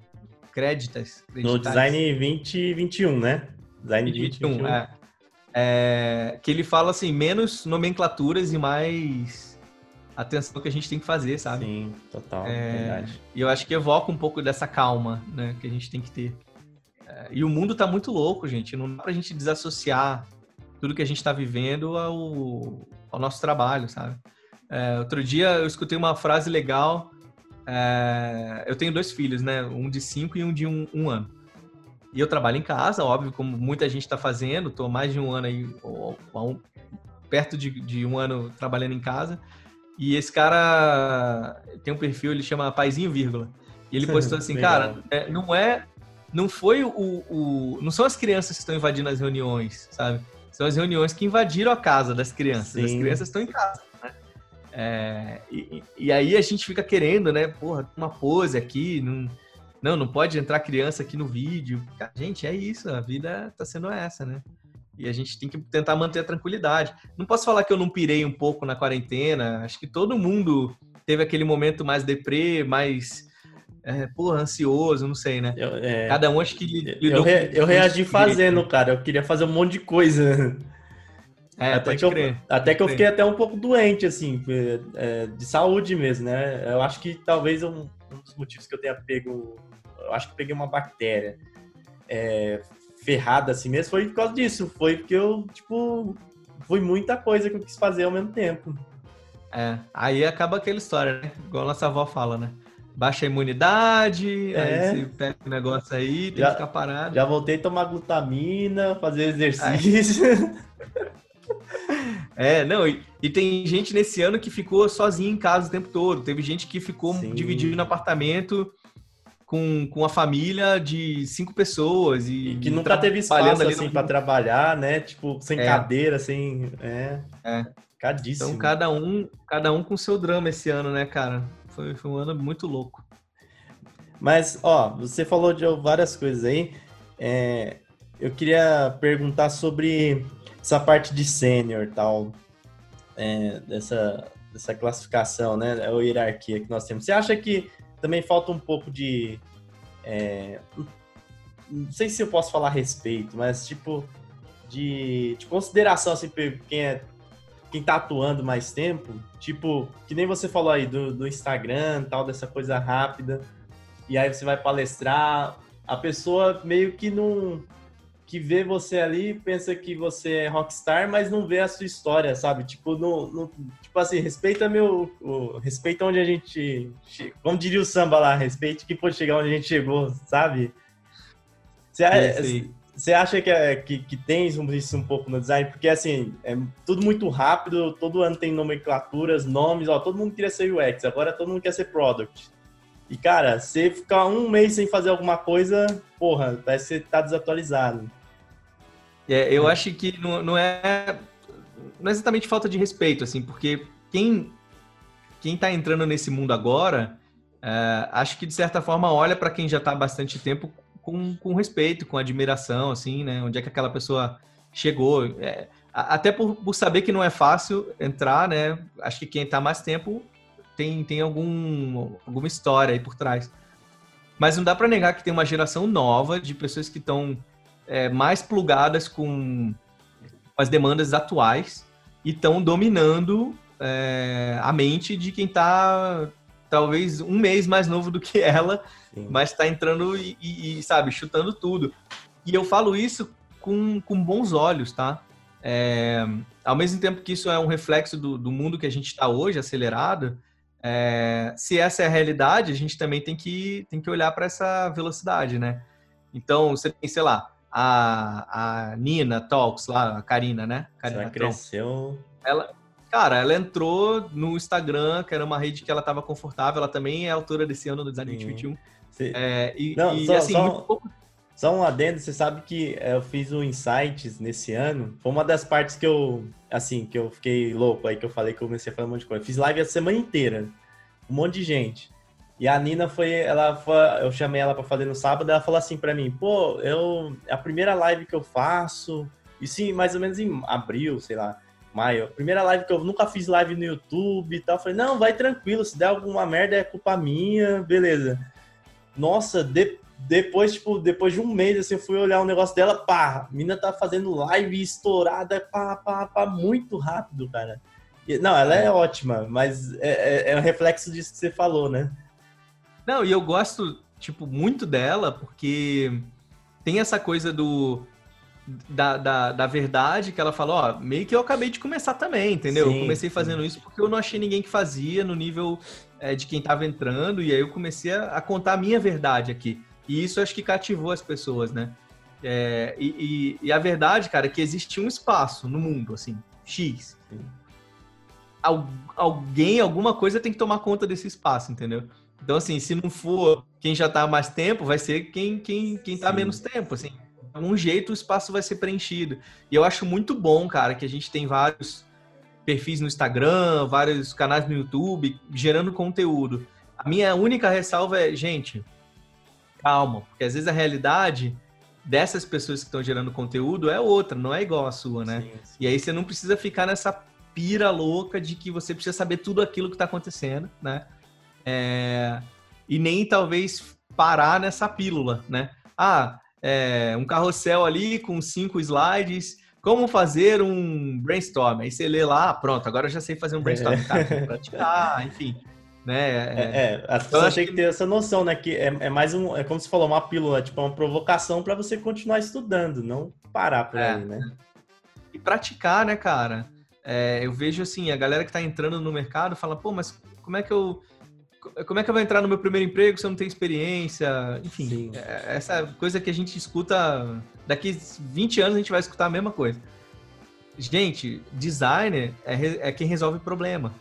Creditas. No Design 2021, né? Design 2021, é. é. Que ele fala assim, menos nomenclaturas e mais atenção que a gente tem que fazer, sabe? Sim, total, é, verdade. E eu acho que evoca um pouco dessa calma, né, que a gente tem que ter. É, e o mundo tá muito louco, gente. Não dá pra gente desassociar tudo que a gente tá vivendo ao, ao nosso trabalho, sabe? É, outro dia eu escutei uma frase legal. É, eu tenho dois filhos, né? Um de cinco e um de um, um ano. E eu trabalho em casa, óbvio, como muita gente está fazendo. Estou mais de um ano aí, ou, ou, perto de, de um ano trabalhando em casa. E esse cara tem um perfil, ele chama Paizinho Vírgula. E ele postou assim, cara, é, não é. Não foi o, o. Não são as crianças que estão invadindo as reuniões, sabe? São as reuniões que invadiram a casa das crianças. Sim. As crianças estão em casa? É, e, e, aí a gente fica querendo, né? Porra, uma pose aqui, não, não, não pode entrar criança aqui no vídeo. Gente, é isso, a vida tá sendo essa, né? E a gente tem que tentar manter a tranquilidade. Não posso falar que eu não pirei um pouco na quarentena. Acho que todo mundo teve aquele momento mais deprê, mais é, porra, ansioso, não sei, né? Eu, é, Cada um acho que. Eu, re, eu reagi fazendo, cara. Eu queria fazer um monte de coisa. É, até que, eu, até que eu fiquei até um pouco doente, assim, é, de saúde mesmo, né? Eu acho que talvez um, um, dos motivos que eu tenha pego. Eu acho que peguei uma bactéria é, ferrada assim mesmo foi por causa disso. Foi porque eu, tipo, foi muita coisa que eu quis fazer ao mesmo tempo. É, aí acaba aquela história, né? Igual a nossa avó fala, né? Baixa a imunidade, é. aí você pega o negócio aí, tem já, que ficar parado. Já voltei a tomar glutamina, fazer exercício. É, não, e, e, tem gente nesse ano que ficou sozinho em casa o tempo todo. Teve gente que ficou Sim. dividido no apartamento com, com a família de cinco pessoas. E, e que nunca teve espaço assim para trabalhar, né? Tipo, sem é. cadeira, sem. É. é. Cadíssimo. Então, cada um, cada um com seu drama esse ano, né, cara? Foi, foi um ano muito louco. Mas, ó, você falou de várias coisas aí. É, eu queria perguntar sobre essa parte de sênior tal, é, dessa, dessa classificação, né? A hierarquia que nós temos. Você acha que também falta um pouco de. É, não sei se eu posso falar a respeito, mas tipo, de, de consideração assim, quem é quem tá atuando mais tempo, tipo, que nem você falou aí do, do Instagram, tal, dessa coisa rápida, e aí você vai palestrar, a pessoa meio que não. Que vê você ali, pensa que você é rockstar, mas não vê a sua história, sabe? Tipo, no tipo assim, respeita meu. O, respeita onde a gente. Como diria o samba lá, respeite que pode chegar onde a gente chegou, sabe? Você, é, você acha que, é, que, que tem isso um pouco no design? Porque, assim, é tudo muito rápido, todo ano tem nomenclaturas, nomes, ó, todo mundo queria ser UX, agora todo mundo quer ser Product. E, cara, você ficar um mês sem fazer alguma coisa, porra, parece que você tá desatualizado. É, eu é. acho que não, não, é, não é exatamente falta de respeito, assim, porque quem, quem tá entrando nesse mundo agora, é, acho que, de certa forma, olha para quem já tá há bastante tempo com, com respeito, com admiração, assim, né? Onde é que aquela pessoa chegou. É, até por, por, saber que não é fácil entrar, né? Acho que quem está mais tempo tem, tem algum, alguma história aí por trás. Mas não dá para negar que tem uma geração nova de pessoas que estão é, mais plugadas com as demandas atuais e estão dominando é, a mente de quem está talvez um mês mais novo do que ela Sim. mas está entrando e, e, sabe, chutando tudo. E eu falo isso com, com bons olhos, tá? É, ao mesmo tempo que isso é um reflexo do, do mundo que a gente está hoje, acelerado, é, se essa é a realidade, a gente também tem que, tem que olhar para essa velocidade, né? Então, você tem, sei lá, a, a Nina Talks lá, a Karina, né? Karina Ela cresceu. Ela, cara, ela entrou no Instagram, que era uma rede que ela estava confortável. Ela também é autora desse ano do Design 2021. É, e, Não, e, só, assim, só, pouco... só, um adendo, você sabe que é, eu fiz o Insights nesse ano. Foi uma das partes que eu, assim, que eu fiquei louco aí, que eu falei que eu comecei a falar um monte de coisa. fiz live a semana inteira. Um monte de gente. E a Nina foi, ela foi, eu chamei ela para fazer no sábado, ela falou assim para mim, pô, eu é a primeira live que eu faço, e sim, mais ou menos em abril, sei lá, maio, primeira live que eu nunca fiz live no YouTube e tal, eu falei, não, vai tranquilo, se der alguma merda é culpa minha, beleza nossa, de, depois, tipo, depois de um mês, assim, eu fui olhar o um negócio dela, pá, a mina tá fazendo live estourada, pá, pá, pá, muito rápido, cara. E, não, ela é, é ótima, mas é, é, é um reflexo disso que você falou, né? Não, e eu gosto, tipo, muito dela, porque tem essa coisa do... Da, da, da verdade que ela falou, ó, meio que eu acabei de começar também, entendeu? Sim, eu comecei fazendo sim. isso porque eu não achei ninguém que fazia no nível é, de quem estava entrando, e aí eu comecei a, a, contar a minha verdade aqui. E isso acho que cativou as pessoas, né? É, e, e, e, a verdade, cara, é que existe um espaço no mundo, assim, X. Al, alguém, alguma coisa tem que tomar conta desse espaço, entendeu? Então, assim, se não for quem já está há mais tempo, vai ser quem, quem, quem tá menos tempo, assim. De algum jeito o espaço vai ser preenchido. E eu acho muito bom, cara, que a gente tem vários perfis no Instagram, vários canais no YouTube, gerando conteúdo. A minha única ressalva é, gente, calma, porque às vezes a realidade dessas pessoas que estão gerando conteúdo é outra, não é igual a sua, né? Sim, sim. E aí você não precisa ficar nessa pira louca de que você precisa saber tudo aquilo que está acontecendo, né? É... E nem talvez parar nessa pílula, né? Ah, é, um carrossel ali com cinco slides, como fazer um brainstorm. Aí você lê lá, ah, pronto, agora eu já sei fazer um brainstorm. É. Cara, praticar, enfim. Né? É, é, as pessoas têm que ter essa noção, né? Que é, é, mais um, é como você falou, uma pílula, tipo, uma provocação para você continuar estudando, não parar por é. aí, né? E praticar, né, cara? É, eu vejo assim, a galera que está entrando no mercado fala, pô, mas como é que eu como é que eu vou entrar no meu primeiro emprego se eu não tenho experiência? Enfim, é, essa coisa que a gente escuta daqui 20 anos a gente vai escutar a mesma coisa. Gente, designer é, é quem resolve problema.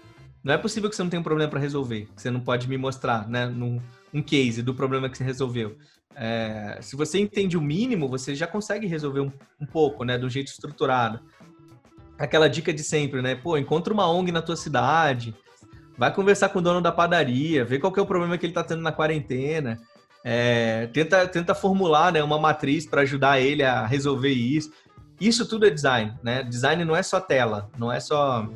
Não é possível que você não tenha um problema para resolver, que você não pode me mostrar, né, num, um case do problema que você resolveu. É, se você entende o mínimo, você já consegue resolver um, um pouco, né, do jeito estruturado aquela dica de sempre, né? Pô, encontra uma ONG na tua cidade, vai conversar com o dono da padaria, vê qual que é o problema que ele tá tendo na quarentena, é, tenta, tenta formular né, uma matriz para ajudar ele a resolver isso. Isso tudo é design, né? Design não é só tela, não é só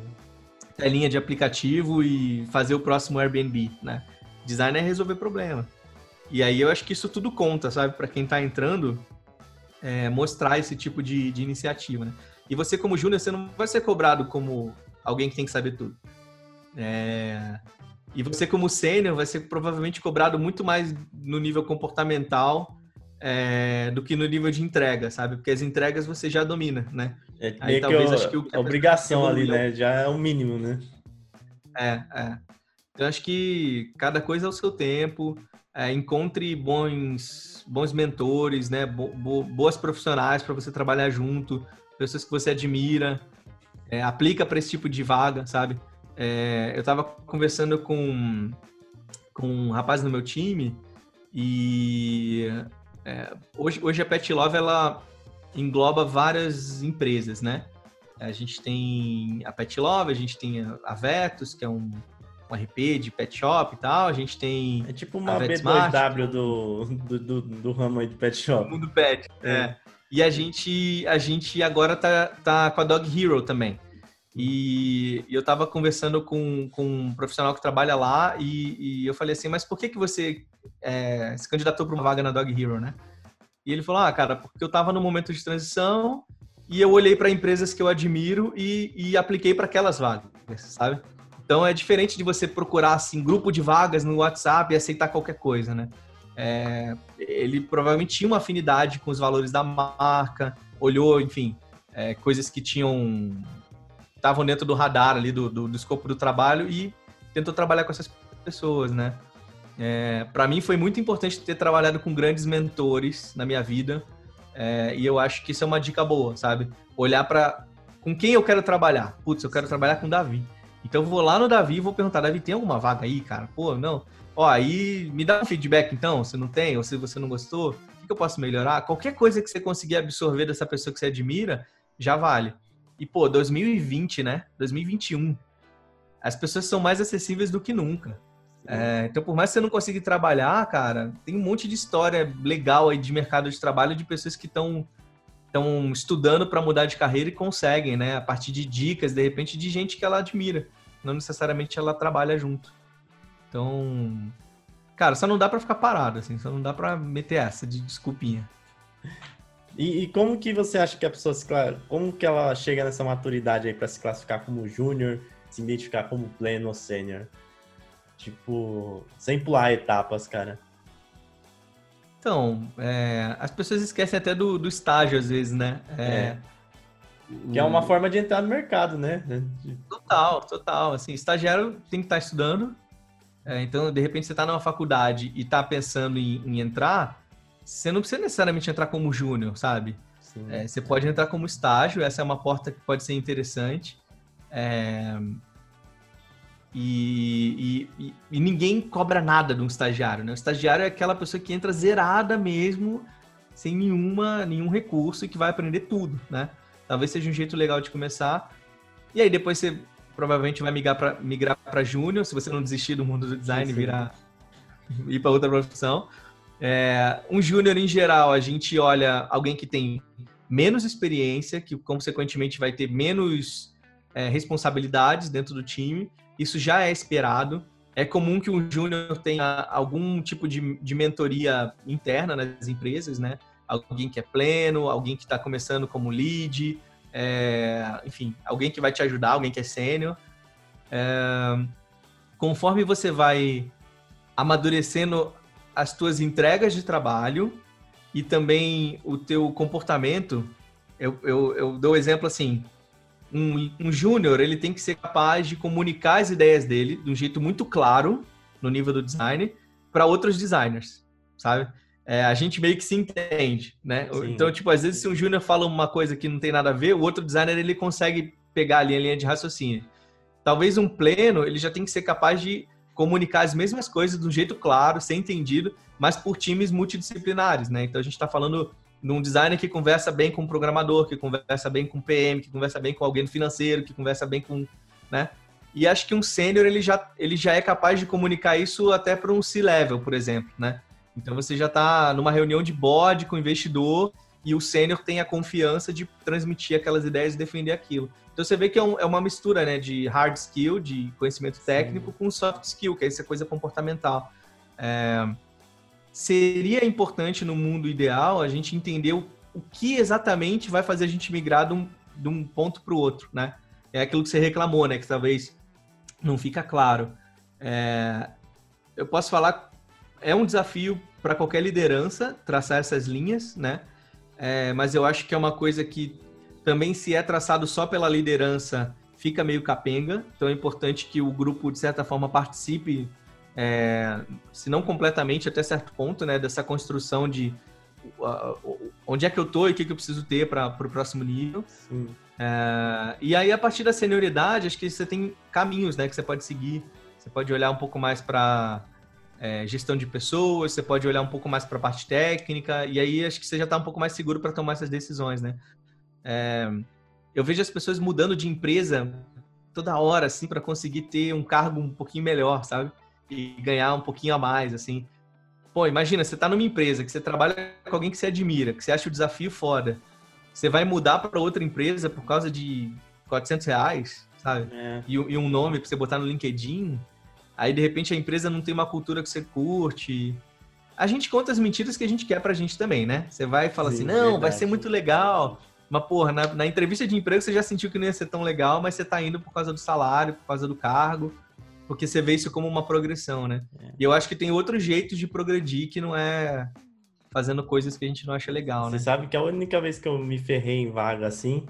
telinha de aplicativo e fazer o próximo Airbnb, né? Design é resolver problema. E aí eu acho que isso tudo conta, sabe? Para quem está entrando, é, mostrar esse tipo de, de iniciativa, né? E você, como júnior, você não vai ser cobrado como alguém que tem que saber tudo. É... E você, como sênior, vai ser provavelmente cobrado muito mais no nível comportamental é... do que no nível de entrega, sabe? Porque as entregas você já domina, né? É, Aí talvez que acho que o que obrigação ali, né? Já é o mínimo, né? É, é. Eu acho que cada coisa é o seu tempo. É, encontre bons, bons mentores, né? Bo, bo, boas profissionais para você trabalhar junto pessoas que você admira, é, aplica para esse tipo de vaga, sabe? É, eu estava conversando com, com um rapaz no meu time e é, hoje, hoje a Pet Love ela engloba várias empresas, né? A gente tem a Pet Love, a gente tem a Vetus, que é um, um RP de pet shop e tal, a gente tem... É tipo uma B2W do, do, do, do, ramo aí de pet shop. mundo pet, é. é. E a gente, a gente agora tá, tá com a Dog Hero também. E eu estava conversando com, com um profissional que trabalha lá e, e eu falei assim, mas por que, que você é, se candidatou para uma vaga na Dog Hero, né? E ele falou, ah, cara, porque eu estava no momento de transição e eu olhei para empresas que eu admiro e, e apliquei para aquelas vagas, sabe? Então é diferente de você procurar assim grupo de vagas no WhatsApp e aceitar qualquer coisa, né? É, ele provavelmente tinha uma afinidade com os valores da marca, olhou, enfim, é, coisas que tinham estavam dentro do radar ali do, do, do, escopo do trabalho e tentou trabalhar com essas pessoas, né? É, para mim foi muito importante ter trabalhado com grandes mentores na minha vida é, e eu acho que isso é uma dica boa, sabe? Olhar para com quem eu quero trabalhar. Putz, eu quero trabalhar com o Davi. Então eu vou lá no Davi e vou perguntar, Davi, tem alguma vaga aí, cara? Pô, não. Ó, aí me dá um feedback então, se não tem, ou se você não gostou, o que eu posso melhorar? Qualquer coisa que você conseguir absorver dessa pessoa que você admira, já vale. E, pô, 2020, né? 2021. As pessoas são mais acessíveis do que nunca. É, então, por mais que você não consiga trabalhar, cara, tem um monte de história legal aí de mercado de trabalho de pessoas que estão estão estudando para mudar de carreira e conseguem, né? A partir de dicas, de repente, de gente que ela admira. Não necessariamente ela trabalha junto. Então, cara, só não dá para ficar parado, assim, só não dá para meter essa de desculpinha. E, e, como que você acha que a pessoa se como que ela chega nessa maturidade aí para se classificar como júnior, se identificar como pleno ou sênior? Tipo, sem pular etapas, cara. Então, é, as pessoas esquecem até do, do estágio às vezes, né? É, é. Que é uma forma de entrar no mercado, né? Total, total. Assim, estagiário tem que estar estudando, é, então, de repente, você está numa faculdade e está pensando em, em, entrar, você não precisa necessariamente entrar como júnior, sabe? É, você pode entrar como estágio, essa é uma porta que pode ser interessante. É, e, e, e, ninguém cobra nada de um estagiário, né? O estagiário é aquela pessoa que entra zerada mesmo, sem nenhuma, nenhum recurso e que vai aprender tudo, né? Talvez seja um jeito legal de começar. E aí depois você provavelmente vai migrar para migrar para júnior, se você não desistir do mundo do design, sim. virar ir para outra profissão. É, um júnior, em geral, a gente olha alguém que tem menos experiência, que consequentemente vai ter menos é, responsabilidades dentro do time. Isso já é esperado. É comum que um júnior tenha algum tipo de, de mentoria interna nas empresas, né? Alguém que é pleno, alguém que está começando como lead, é, enfim, alguém que vai te ajudar, alguém que é sênior. É, conforme você vai amadurecendo as tuas entregas de trabalho e também o teu comportamento, eu, eu, eu dou exemplo assim, um, um júnior ele tem que ser capaz de comunicar as ideias dele de um jeito muito claro no nível do design para outros designers, sabe? É, a gente meio que se entende, né? Sim. Então, tipo, às vezes se um júnior fala uma coisa que não tem nada a ver, o outro designer ele consegue pegar ali a linha de raciocínio. Talvez um pleno, ele já tem que ser capaz de comunicar as mesmas coisas de um jeito claro, ser entendido, mas por times multidisciplinares, né? Então a gente está falando num designer que conversa bem com um programador, que conversa bem com um PM, que conversa bem com alguém financeiro, que conversa bem com, né? E acho que um sênior ele já, ele já é capaz de comunicar isso até para um C-level, por exemplo, né? Então você já está numa reunião de board com o investidor e o sênior tem a confiança de transmitir aquelas ideias e defender aquilo. Então você vê que é, um, é uma mistura, né, de hard skill, de conhecimento técnico, Sim. com soft skill, que é essa coisa comportamental. É, seria importante no mundo ideal a gente entender o, o que exatamente vai fazer a gente migrar de um, de um ponto para o outro, né? É aquilo que você reclamou, né? Que talvez não fica claro. É, eu posso falar, é um desafio para qualquer liderança traçar essas linhas, né? É, mas eu acho que é uma coisa que também se é traçado só pela liderança fica meio capenga. Então é importante que o grupo de certa forma participe é, se não completamente, até certo ponto, né, dessa construção de uh, onde é que eu tô e o que, que eu preciso ter para o próximo nível. É, e aí, a partir da senioridade, acho que você tem caminhos né, que você pode seguir. Você pode olhar um pouco mais para é, gestão de pessoas, você pode olhar um pouco mais para a parte técnica, e aí acho que você já está um pouco mais seguro para tomar essas decisões, né? É, eu vejo as pessoas mudando de empresa toda hora, assim, para conseguir ter um cargo um pouquinho melhor, sabe? e ganhar um pouquinho a mais, assim. Pô, imagina, você tá numa empresa que você trabalha com alguém que você admira, que você acha o desafio foda. Você vai mudar para outra empresa por causa de 400 reais, sabe? É. E, e, um nome pra você botar no LinkedIn. Aí, de repente, a empresa não tem uma cultura que você curte. A gente conta as mentiras que a gente quer pra gente também, né? Você vai e fala Sim, assim, não, verdade. vai ser muito legal. Mas, porra, na, na entrevista de emprego você já sentiu que não ia ser tão legal, mas você tá indo por causa do salário, por causa do cargo porque você vê isso como uma progressão, né? É. E eu acho que tem outros jeitos de progredir que não é fazendo coisas que a gente não acha legal, né? Você sabe que a única vez que eu me ferrei em vaga assim,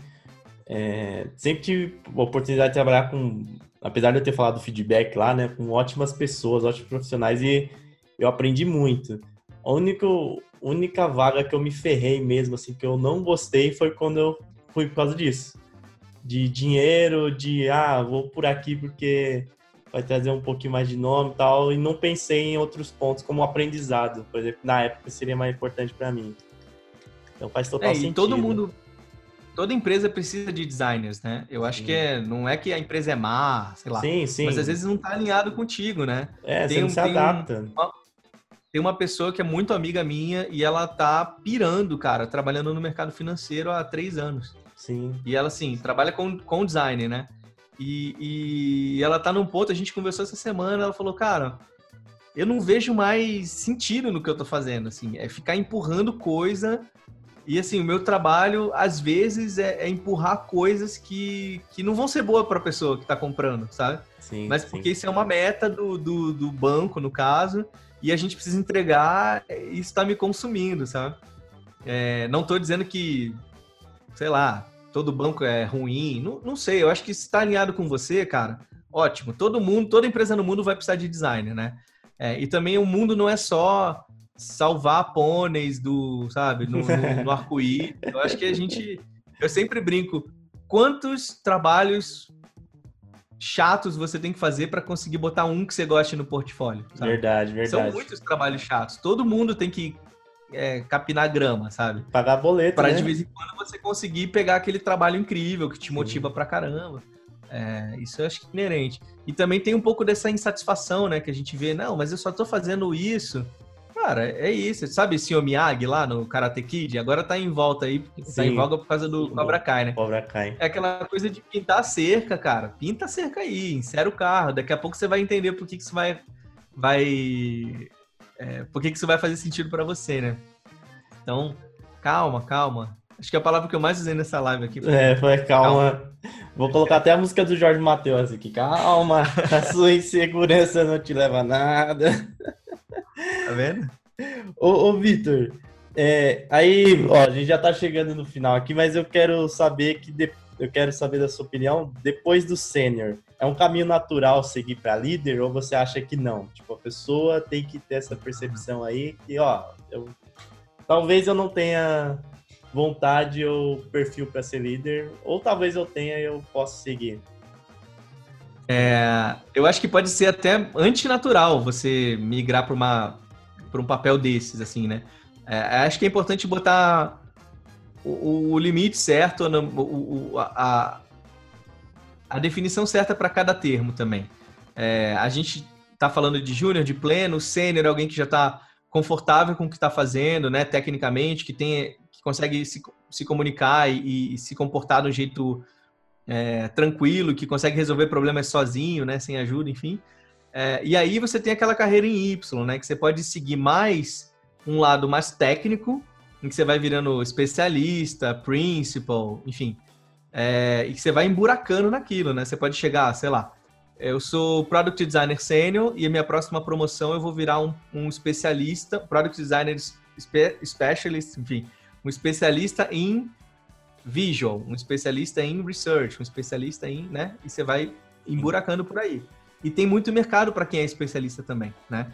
é... sempre tive oportunidade de trabalhar com, apesar de eu ter falado feedback lá, né, com ótimas pessoas, ótimos profissionais e eu aprendi muito. A única, única vaga que eu me ferrei mesmo, assim, que eu não gostei foi quando eu fui por causa disso. De dinheiro, de, ah, vou por aqui porque vai trazer um pouquinho mais de nome e tal, e não pensei em outros pontos como aprendizado, por exemplo, na época seria mais importante para mim. Então faz total é, sentido. todo mundo, toda empresa precisa de designers, né? Eu acho sim. que é, não é que a empresa é má, sei lá. Sim, sim. Mas às vezes não tá alinhado contigo, né? É, tem, você não se adapta. Um, uma, tem uma pessoa que é muito amiga minha e ela tá pirando, cara, trabalhando no mercado financeiro há três anos. Sim. E ela, assim, trabalha com, com design, né? E, e ela tá num ponto, a gente conversou essa semana, ela falou, cara, eu não vejo mais sentido no que eu tô fazendo, assim, é ficar empurrando coisa e assim, o meu trabalho, às vezes, é, é empurrar coisas que, que não vão ser boas para a pessoa que está comprando, sabe? Sim, Mas porque sim. isso é uma meta do, do, do, banco, no caso, e a gente precisa entregar, e isso está me consumindo, sabe? É, não estou dizendo que, sei lá, todo banco é ruim. Não, não sei, eu acho que se está alinhado com você, cara, ótimo. Todo mundo, toda empresa no mundo vai precisar de designer, né? É, e também o mundo não é só salvar pôneis do, sabe, no, no, no arco-íris. Eu acho que a gente, eu sempre brinco, quantos trabalhos chatos você tem que fazer para conseguir botar um que você goste no portfólio? Sabe? Verdade, verdade. São muitos trabalhos chatos. Todo mundo tem que é, capinar grama, sabe? Pagar boleto, Para né? de vez em quando você conseguir pegar aquele trabalho incrível que te motiva Sim. pra caramba. É, isso eu acho que é inerente. E também tem um pouco dessa insatisfação, né? Que a gente vê, não, mas eu só tô fazendo isso. Cara, é isso. Sabe Sr. Miyagi lá no Karate Kid? Agora tá em volta aí, Sim. tá em voga por causa do Cobra Kai, né? Cobra Kai. É aquela coisa de pintar a cerca, cara. Pinta a cerca aí, insere o carro. Daqui a pouco você vai entender por que, que isso vai. vai é, por que, que isso vai fazer sentido para você, né? Então, calma, calma. Acho que é a palavra que eu mais usei nessa live aqui foi. É, foi calma. calma. Vou colocar até a música do Jorge Matheus aqui. Calma, a sua insegurança não te leva a nada. Tá vendo? Ô, ô Vitor, é, aí, ó, a gente já tá chegando no final aqui, mas eu quero saber que de, eu quero saber da sua opinião depois do sênior. É um caminho natural seguir para líder ou você acha que não? Tipo, a pessoa tem que ter essa percepção aí que, ó, eu, talvez eu não tenha vontade ou perfil para ser líder, ou talvez eu tenha e eu possa seguir. É, eu acho que pode ser até antinatural você migrar para uma um papel desses, assim, né? É, acho que é importante botar o, o limite certo, o, a, a definição certa para cada termo também. É, a gente está falando de júnior, de pleno, sênior, alguém que já está confortável com o que está fazendo, né, tecnicamente, que tem, que consegue se, se comunicar e, e se comportar um jeito é, tranquilo, que consegue resolver problemas sozinho, né, sem ajuda, enfim. É, e aí você tem aquela carreira em Y, né? Que você pode seguir mais um lado mais técnico, em que você vai virando especialista, principal, enfim. É, e que você vai emburacando naquilo, né? Você pode chegar, sei lá, eu sou Product Designer Sênior e a minha próxima promoção eu vou virar um, um especialista, Product Designer spe, Specialist, enfim, um especialista em Visual, um especialista em Research, um especialista em, né? E você vai emburacando por aí. E tem muito mercado para quem é especialista também, né?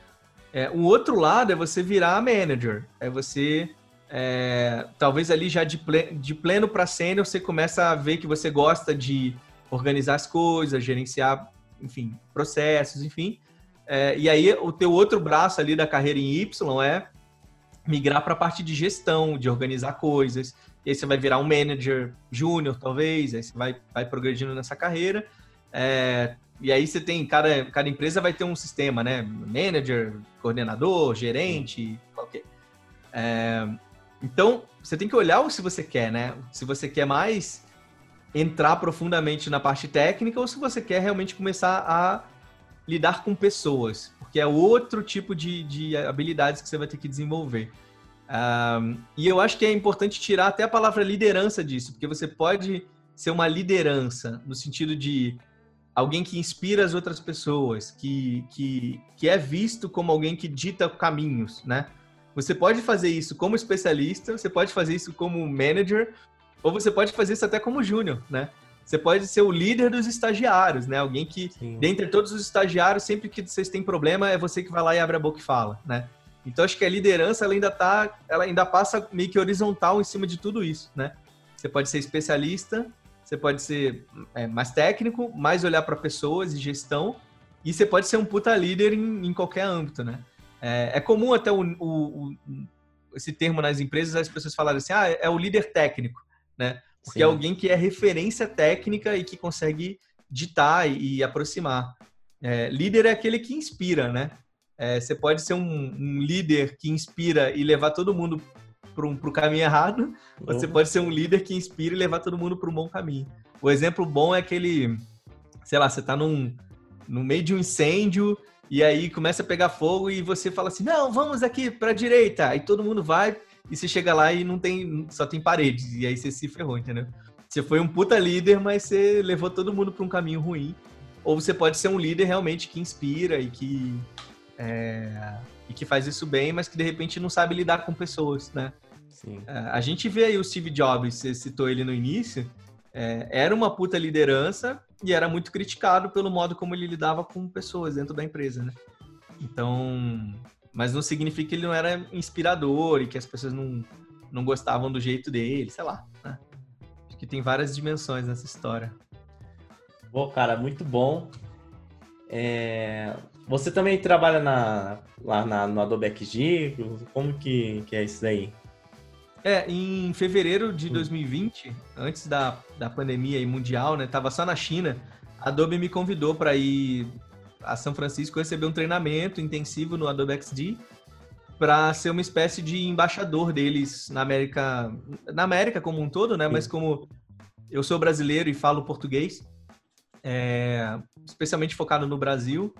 É, o outro lado é você virar manager, é você é, talvez ali já de, ple, de pleno para sênior você começa a ver que você gosta de organizar as coisas, gerenciar, enfim, processos, enfim. É, e aí o teu outro braço ali da carreira em Y é migrar para a parte de gestão, de organizar coisas. Aí você vai virar um manager júnior, talvez, aí você vai, vai progredindo nessa carreira. É, e aí você tem, cada, cada empresa vai ter um sistema, né? Manager, coordenador, gerente, qualquer. É, então, você tem que olhar o se você quer, né? Se você quer mais entrar profundamente na parte técnica ou se você quer realmente começar a lidar com pessoas, porque é outro tipo de, de habilidades que você vai ter que desenvolver. Um, e eu acho que é importante tirar até a palavra liderança disso, porque você pode ser uma liderança no sentido de alguém que inspira as outras pessoas, que, que, que é visto como alguém que dita caminhos, né? Você pode fazer isso como especialista, você pode fazer isso como manager, ou você pode fazer isso até como júnior, né? Você pode ser o líder dos estagiários, né? Alguém que, Sim. dentre todos os estagiários, sempre que vocês têm problema, é você que vai lá e abre a boca e fala, né? Então acho que a liderança ela ainda tá, ela ainda passa meio que horizontal em cima de tudo isso, né? Você pode ser especialista, você pode ser é, mais técnico, mais olhar para pessoas e gestão, e você pode ser um puta líder em, em qualquer âmbito, né? É, é comum até o, o, o, esse termo nas empresas, as pessoas falarem assim, ah, é o líder técnico, né? Porque Sim. é alguém que é referência técnica e que consegue ditar e, e aproximar. É, líder é aquele que inspira, né? É, você pode ser um, um, líder que inspira e levar todo mundo para o caminho errado, você uhum. pode ser um líder que inspira e levar todo mundo para um bom caminho. O exemplo bom é aquele, sei lá, você está num, no meio de um incêndio e aí começa a pegar fogo e você fala assim, não, vamos aqui para a direita. Aí todo mundo vai e você chega lá e não tem, só tem paredes. E aí você se ferrou, entendeu? Você foi um puta líder, mas você levou todo mundo para um caminho ruim. Ou você pode ser um líder realmente que inspira e que é, e que faz isso bem, mas que de repente não sabe lidar com pessoas, né? Sim. É, a gente vê aí o Steve Jobs, você citou ele no início, é, era uma puta liderança e era muito criticado pelo modo como ele lidava com pessoas dentro da empresa, né? Então, mas não significa que ele não era inspirador e que as pessoas não, não gostavam do jeito dele, sei lá. Né? Acho que tem várias dimensões nessa história. Bom, cara, muito bom. É... Você também trabalha na, lá na, no Adobe XG? Como que, que é isso daí? É, em fevereiro de 2020, hum. antes da, da pandemia mundial, né? Tava só na China. A Adobe me convidou para ir a São Francisco receber um treinamento intensivo no Adobe XD. para ser uma espécie de embaixador deles na América, na América como um todo, né? Mas como eu sou brasileiro e falo português, é, especialmente focado no Brasil,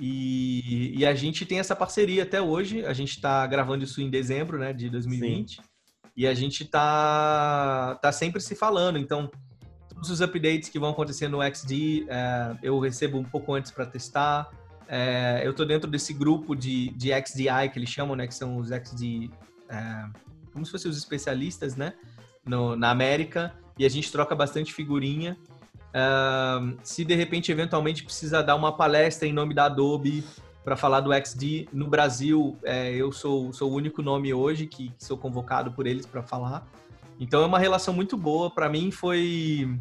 e, e, a gente tem essa parceria até hoje. A gente está gravando isso em dezembro, né, de 2020, Sim. e a gente tá tá sempre se falando. Então, todos os updates que vão acontecer no XD, é, eu recebo um pouco antes para testar. É, eu estou dentro desse grupo de, de XDI que eles chamam, né? Que são os XD, é, como se fossem os especialistas, né? No, na América e a gente troca bastante figurinha. Uh, se de repente, eventualmente, precisa dar uma palestra em nome da Adobe para falar do XD no Brasil, é, eu sou, sou o único nome hoje que, que sou convocado por eles para falar. Então é uma relação muito boa. Para mim foi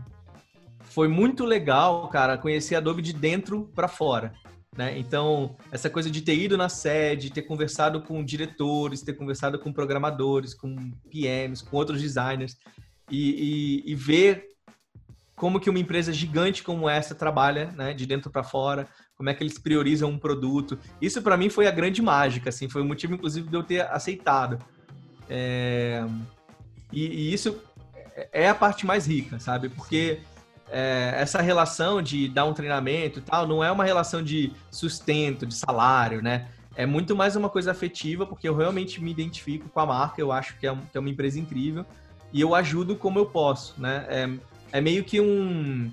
foi muito legal, cara, conhecer a Adobe de dentro para fora. Né? Então, essa coisa de ter ido na sede, ter conversado com diretores, ter conversado com programadores, com PMs, com outros designers, e, e, e ver como que uma empresa gigante como essa trabalha, né, de dentro para fora, como é que eles priorizam um produto. Isso para mim foi a grande mágica, assim, foi o motivo inclusive de eu ter aceitado. É... E, e, isso é a parte mais rica, sabe? Porque é, essa relação de dar um treinamento e tal não é uma relação de sustento, de salário, né? É muito mais uma coisa afetiva, porque eu realmente me identifico com a marca, eu acho que é, que é uma empresa incrível e eu ajudo como eu posso, né? É, é meio que um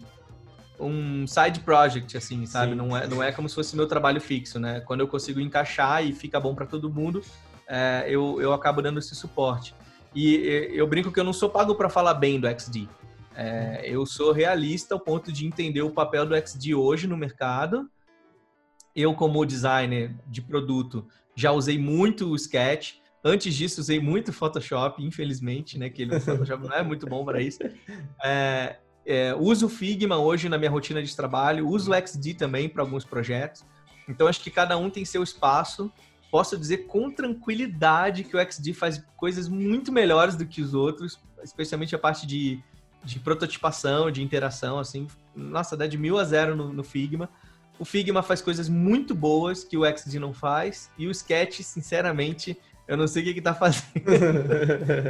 um side project, assim, sabe? Não é, não é como se fosse meu trabalho fixo, né? Quando eu consigo encaixar e fica bom para todo mundo, é, eu, eu acabo dando esse suporte. E eu brinco que eu não sou pago para falar bem do XD. É, eu sou realista ao ponto de entender o papel do XD hoje no mercado. Eu, como designer de produto, já usei muito o Sketch. Antes disso, usei muito Photoshop, infelizmente, né? Que o Photoshop não é muito bom para isso. É, é, uso o Figma hoje na minha rotina de trabalho, uso o XD também para alguns projetos. Então, acho que cada um tem seu espaço. Posso dizer com tranquilidade que o XD faz coisas muito melhores do que os outros, especialmente a parte de, de prototipação, de interação, assim. Nossa, dá de mil a zero no, no Figma. O Figma faz coisas muito boas que o XD não faz, e o Sketch, sinceramente, eu não sei o que que tá fazendo.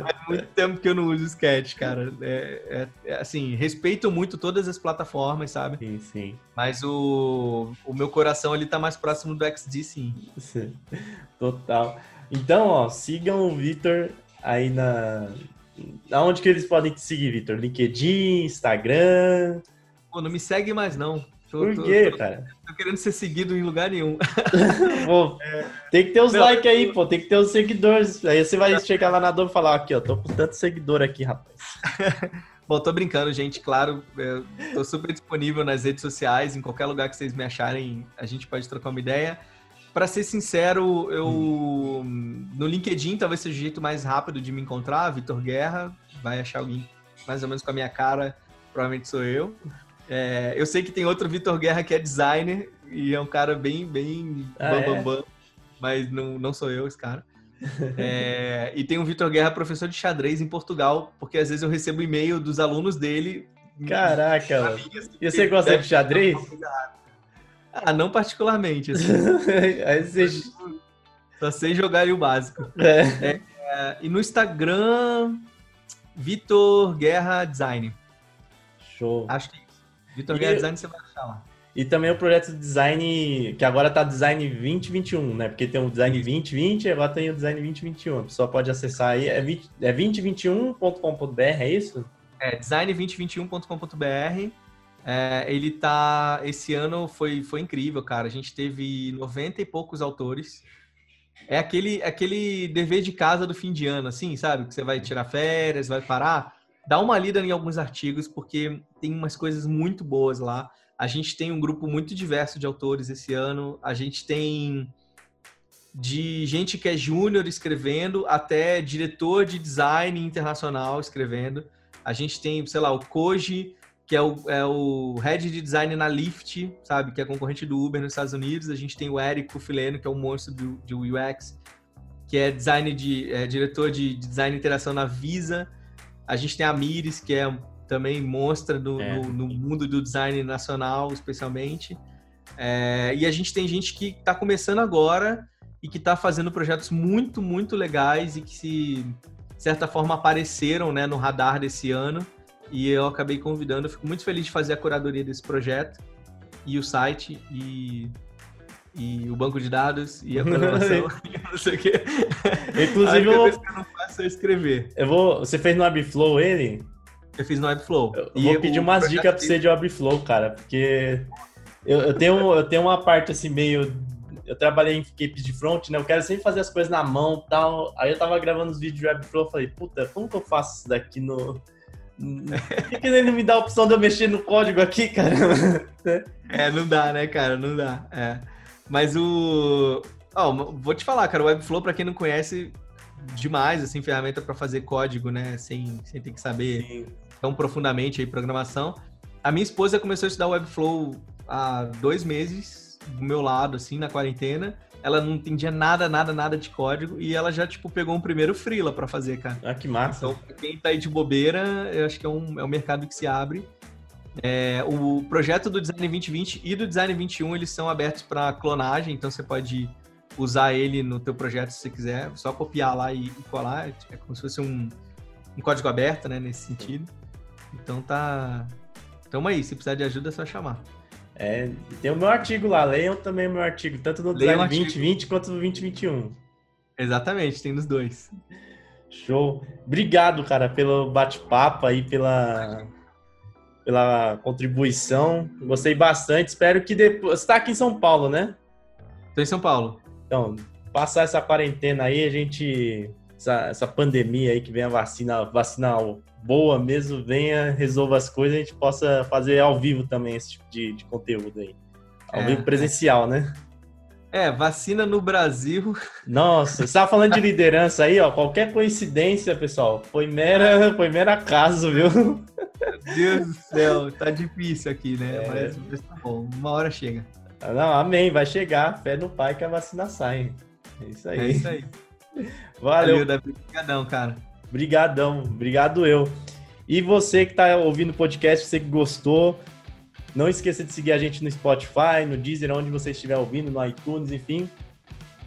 Faz muito tempo que eu não uso Sketch, cara. É, é, é, assim, respeito muito todas as plataformas, sabe? Sim, sim. Mas o, o meu coração ali tá mais próximo do XD, sim. sim. Total. Então, ó, sigam o Vitor aí na. Aonde que eles podem te seguir, Vitor? LinkedIn, Instagram? Pô, não me segue mais, não. Tô, Por quê, tô, cara? Tô querendo ser seguido em lugar nenhum. pô, é... Tem que ter os likes aí, pô. Tem que ter os seguidores. Aí você vai chegar lá na dor e falar, aqui, ó, tô com tanto seguidor aqui, rapaz. Bom, tô brincando, gente. Claro, eu tô super disponível nas redes sociais, em qualquer lugar que vocês me acharem, a gente pode trocar uma ideia. Para ser sincero, eu hum. no LinkedIn talvez seja o jeito mais rápido de me encontrar, Vitor Guerra, vai achar alguém mais ou menos com a minha cara, provavelmente sou eu. É, eu sei que tem outro Vitor Guerra que é designer e é um cara bem, bem ah, bam, é? bam, bam, mas não, não sou eu esse cara. É, e tem o Vitor Guerra, professor de xadrez em Portugal, porque às vezes eu recebo e-mail dos alunos dele. Caraca, mano. E você gosta de xadrez? Ah, não particularmente. Assim. Aí você... Só sei jogar o básico. É. É, e no Instagram, Vitor Guerra Design. Show. Acho que Vitor Guerra Design você vai achar lá. E também o projeto de design, que agora tá design 2021, né? Porque tem o design 2020 e agora tem o design 2021. A pessoa pode acessar aí, é, 20, é 2021.com.br, é isso? É, design2021.com.br. É, ele tá. Esse ano foi, foi incrível, cara. A gente teve 90 e poucos autores. É aquele, aquele dever de casa do fim de ano, assim, sabe? Que você vai tirar férias, vai parar dá uma lida em alguns artigos, porque tem umas coisas muito boas lá. A gente tem um grupo muito diverso de autores esse ano. A gente tem de gente que é júnior escrevendo até diretor de design internacional escrevendo. A gente tem, sei lá, o Koji, que é o, é o head de design na Lyft, sabe? Que é concorrente do Uber nos Estados Unidos. A gente tem o Érico Fileno, que é o monstro do, do UX, que é design de é, diretor de, de design e interação na Visa. A gente tem a Mires, que é também mostra do, é. no, no, mundo do design nacional, especialmente. É, e a gente tem gente que está começando agora e que está fazendo projetos muito, muito legais e que, se, de certa forma, apareceram né, no radar desse ano. E eu acabei convidando, eu fico muito feliz de fazer a curadoria desse projeto e o site e, e o banco de dados e a programação. não sei o quê. Inclusive, eu, eu faço é escrever. Eu vou, você fez no Webflow ele? Eu fiz no Webflow. Eu e vou pedir umas dicas pra você de Webflow, cara, porque eu, eu, tenho, eu tenho uma parte assim meio eu trabalhei em equipes de front, né? Eu quero sempre fazer as coisas na mão tal. Aí eu tava gravando os vídeos de Webflow e falei, puta, como que eu faço isso daqui no. Por que, ele não me dá a opção de eu mexer no código aqui, cara? é, não dá, né, cara? Não dá. É. Mas o. Oh, vou te falar, cara, o Webflow, para quem não conhece, demais, assim, ferramenta para fazer código, né? Sem, sem ter que saber Sim. tão profundamente aí programação. A minha esposa começou a estudar Webflow há dois meses do meu lado, assim, na quarentena. Ela não entendia nada, nada, nada de código e ela já, tipo, pegou um primeiro freela para fazer, cara. Ah, que massa. Então, pra quem tá aí de bobeira, eu acho que é um, é um mercado que se abre. É, o projeto do Design 2020 e do Design 21, eles são abertos para clonagem, então você pode usar ele no teu projeto se você quiser, só copiar lá e, e colar, é como se fosse um, um código aberto, né, nesse sentido. Então tá... Tamo aí, se precisar de ajuda é só chamar. É, tem o meu artigo lá, leiam também o meu artigo, tanto no Design 2020 quanto no 2021. Exatamente, tem nos dois. Show. Obrigado, cara, pelo bate-papo aí, pela, pela contribuição. Gostei bastante. Espero que depois. Você tá aqui em São Paulo, né? Tô em São Paulo. Então, passar essa quarentena aí, a gente. Essa, essa pandemia aí que vem a vacina, vacina boa mesmo, venha, resolva as coisas, a gente possa fazer ao vivo também esse tipo de, de conteúdo aí. Ao é, vivo presencial, né? É, vacina no Brasil. Nossa, você estava falando de liderança aí, ó. Qualquer coincidência, pessoal, foi mera, foi mera caso, viu? Meu Deus do céu, tá difícil aqui, né? É. Mas tá bom, uma hora chega. Não, amém, vai chegar. Fé no pai que a vacina sai. É isso aí. É isso aí. Valeu. Valeu. Obrigadão, cara. Obrigadão, obrigado eu. E você que está ouvindo o podcast, você que gostou, não esqueça de seguir a gente no Spotify, no Deezer, onde você estiver ouvindo, no iTunes, enfim.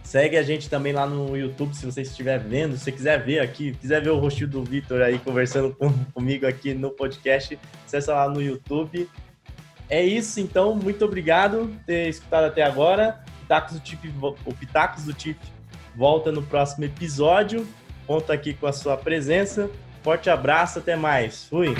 Segue a gente também lá no YouTube, se você estiver vendo. Se você quiser ver aqui, quiser ver o rostinho do Vitor aí conversando com, comigo aqui no podcast, acessa lá no YouTube. É isso, então. Muito obrigado por ter escutado até agora. Pitacos do Tip, o Pitacos do Tip volta no próximo episódio. Conto aqui com a sua presença. Forte abraço, até mais. Fui!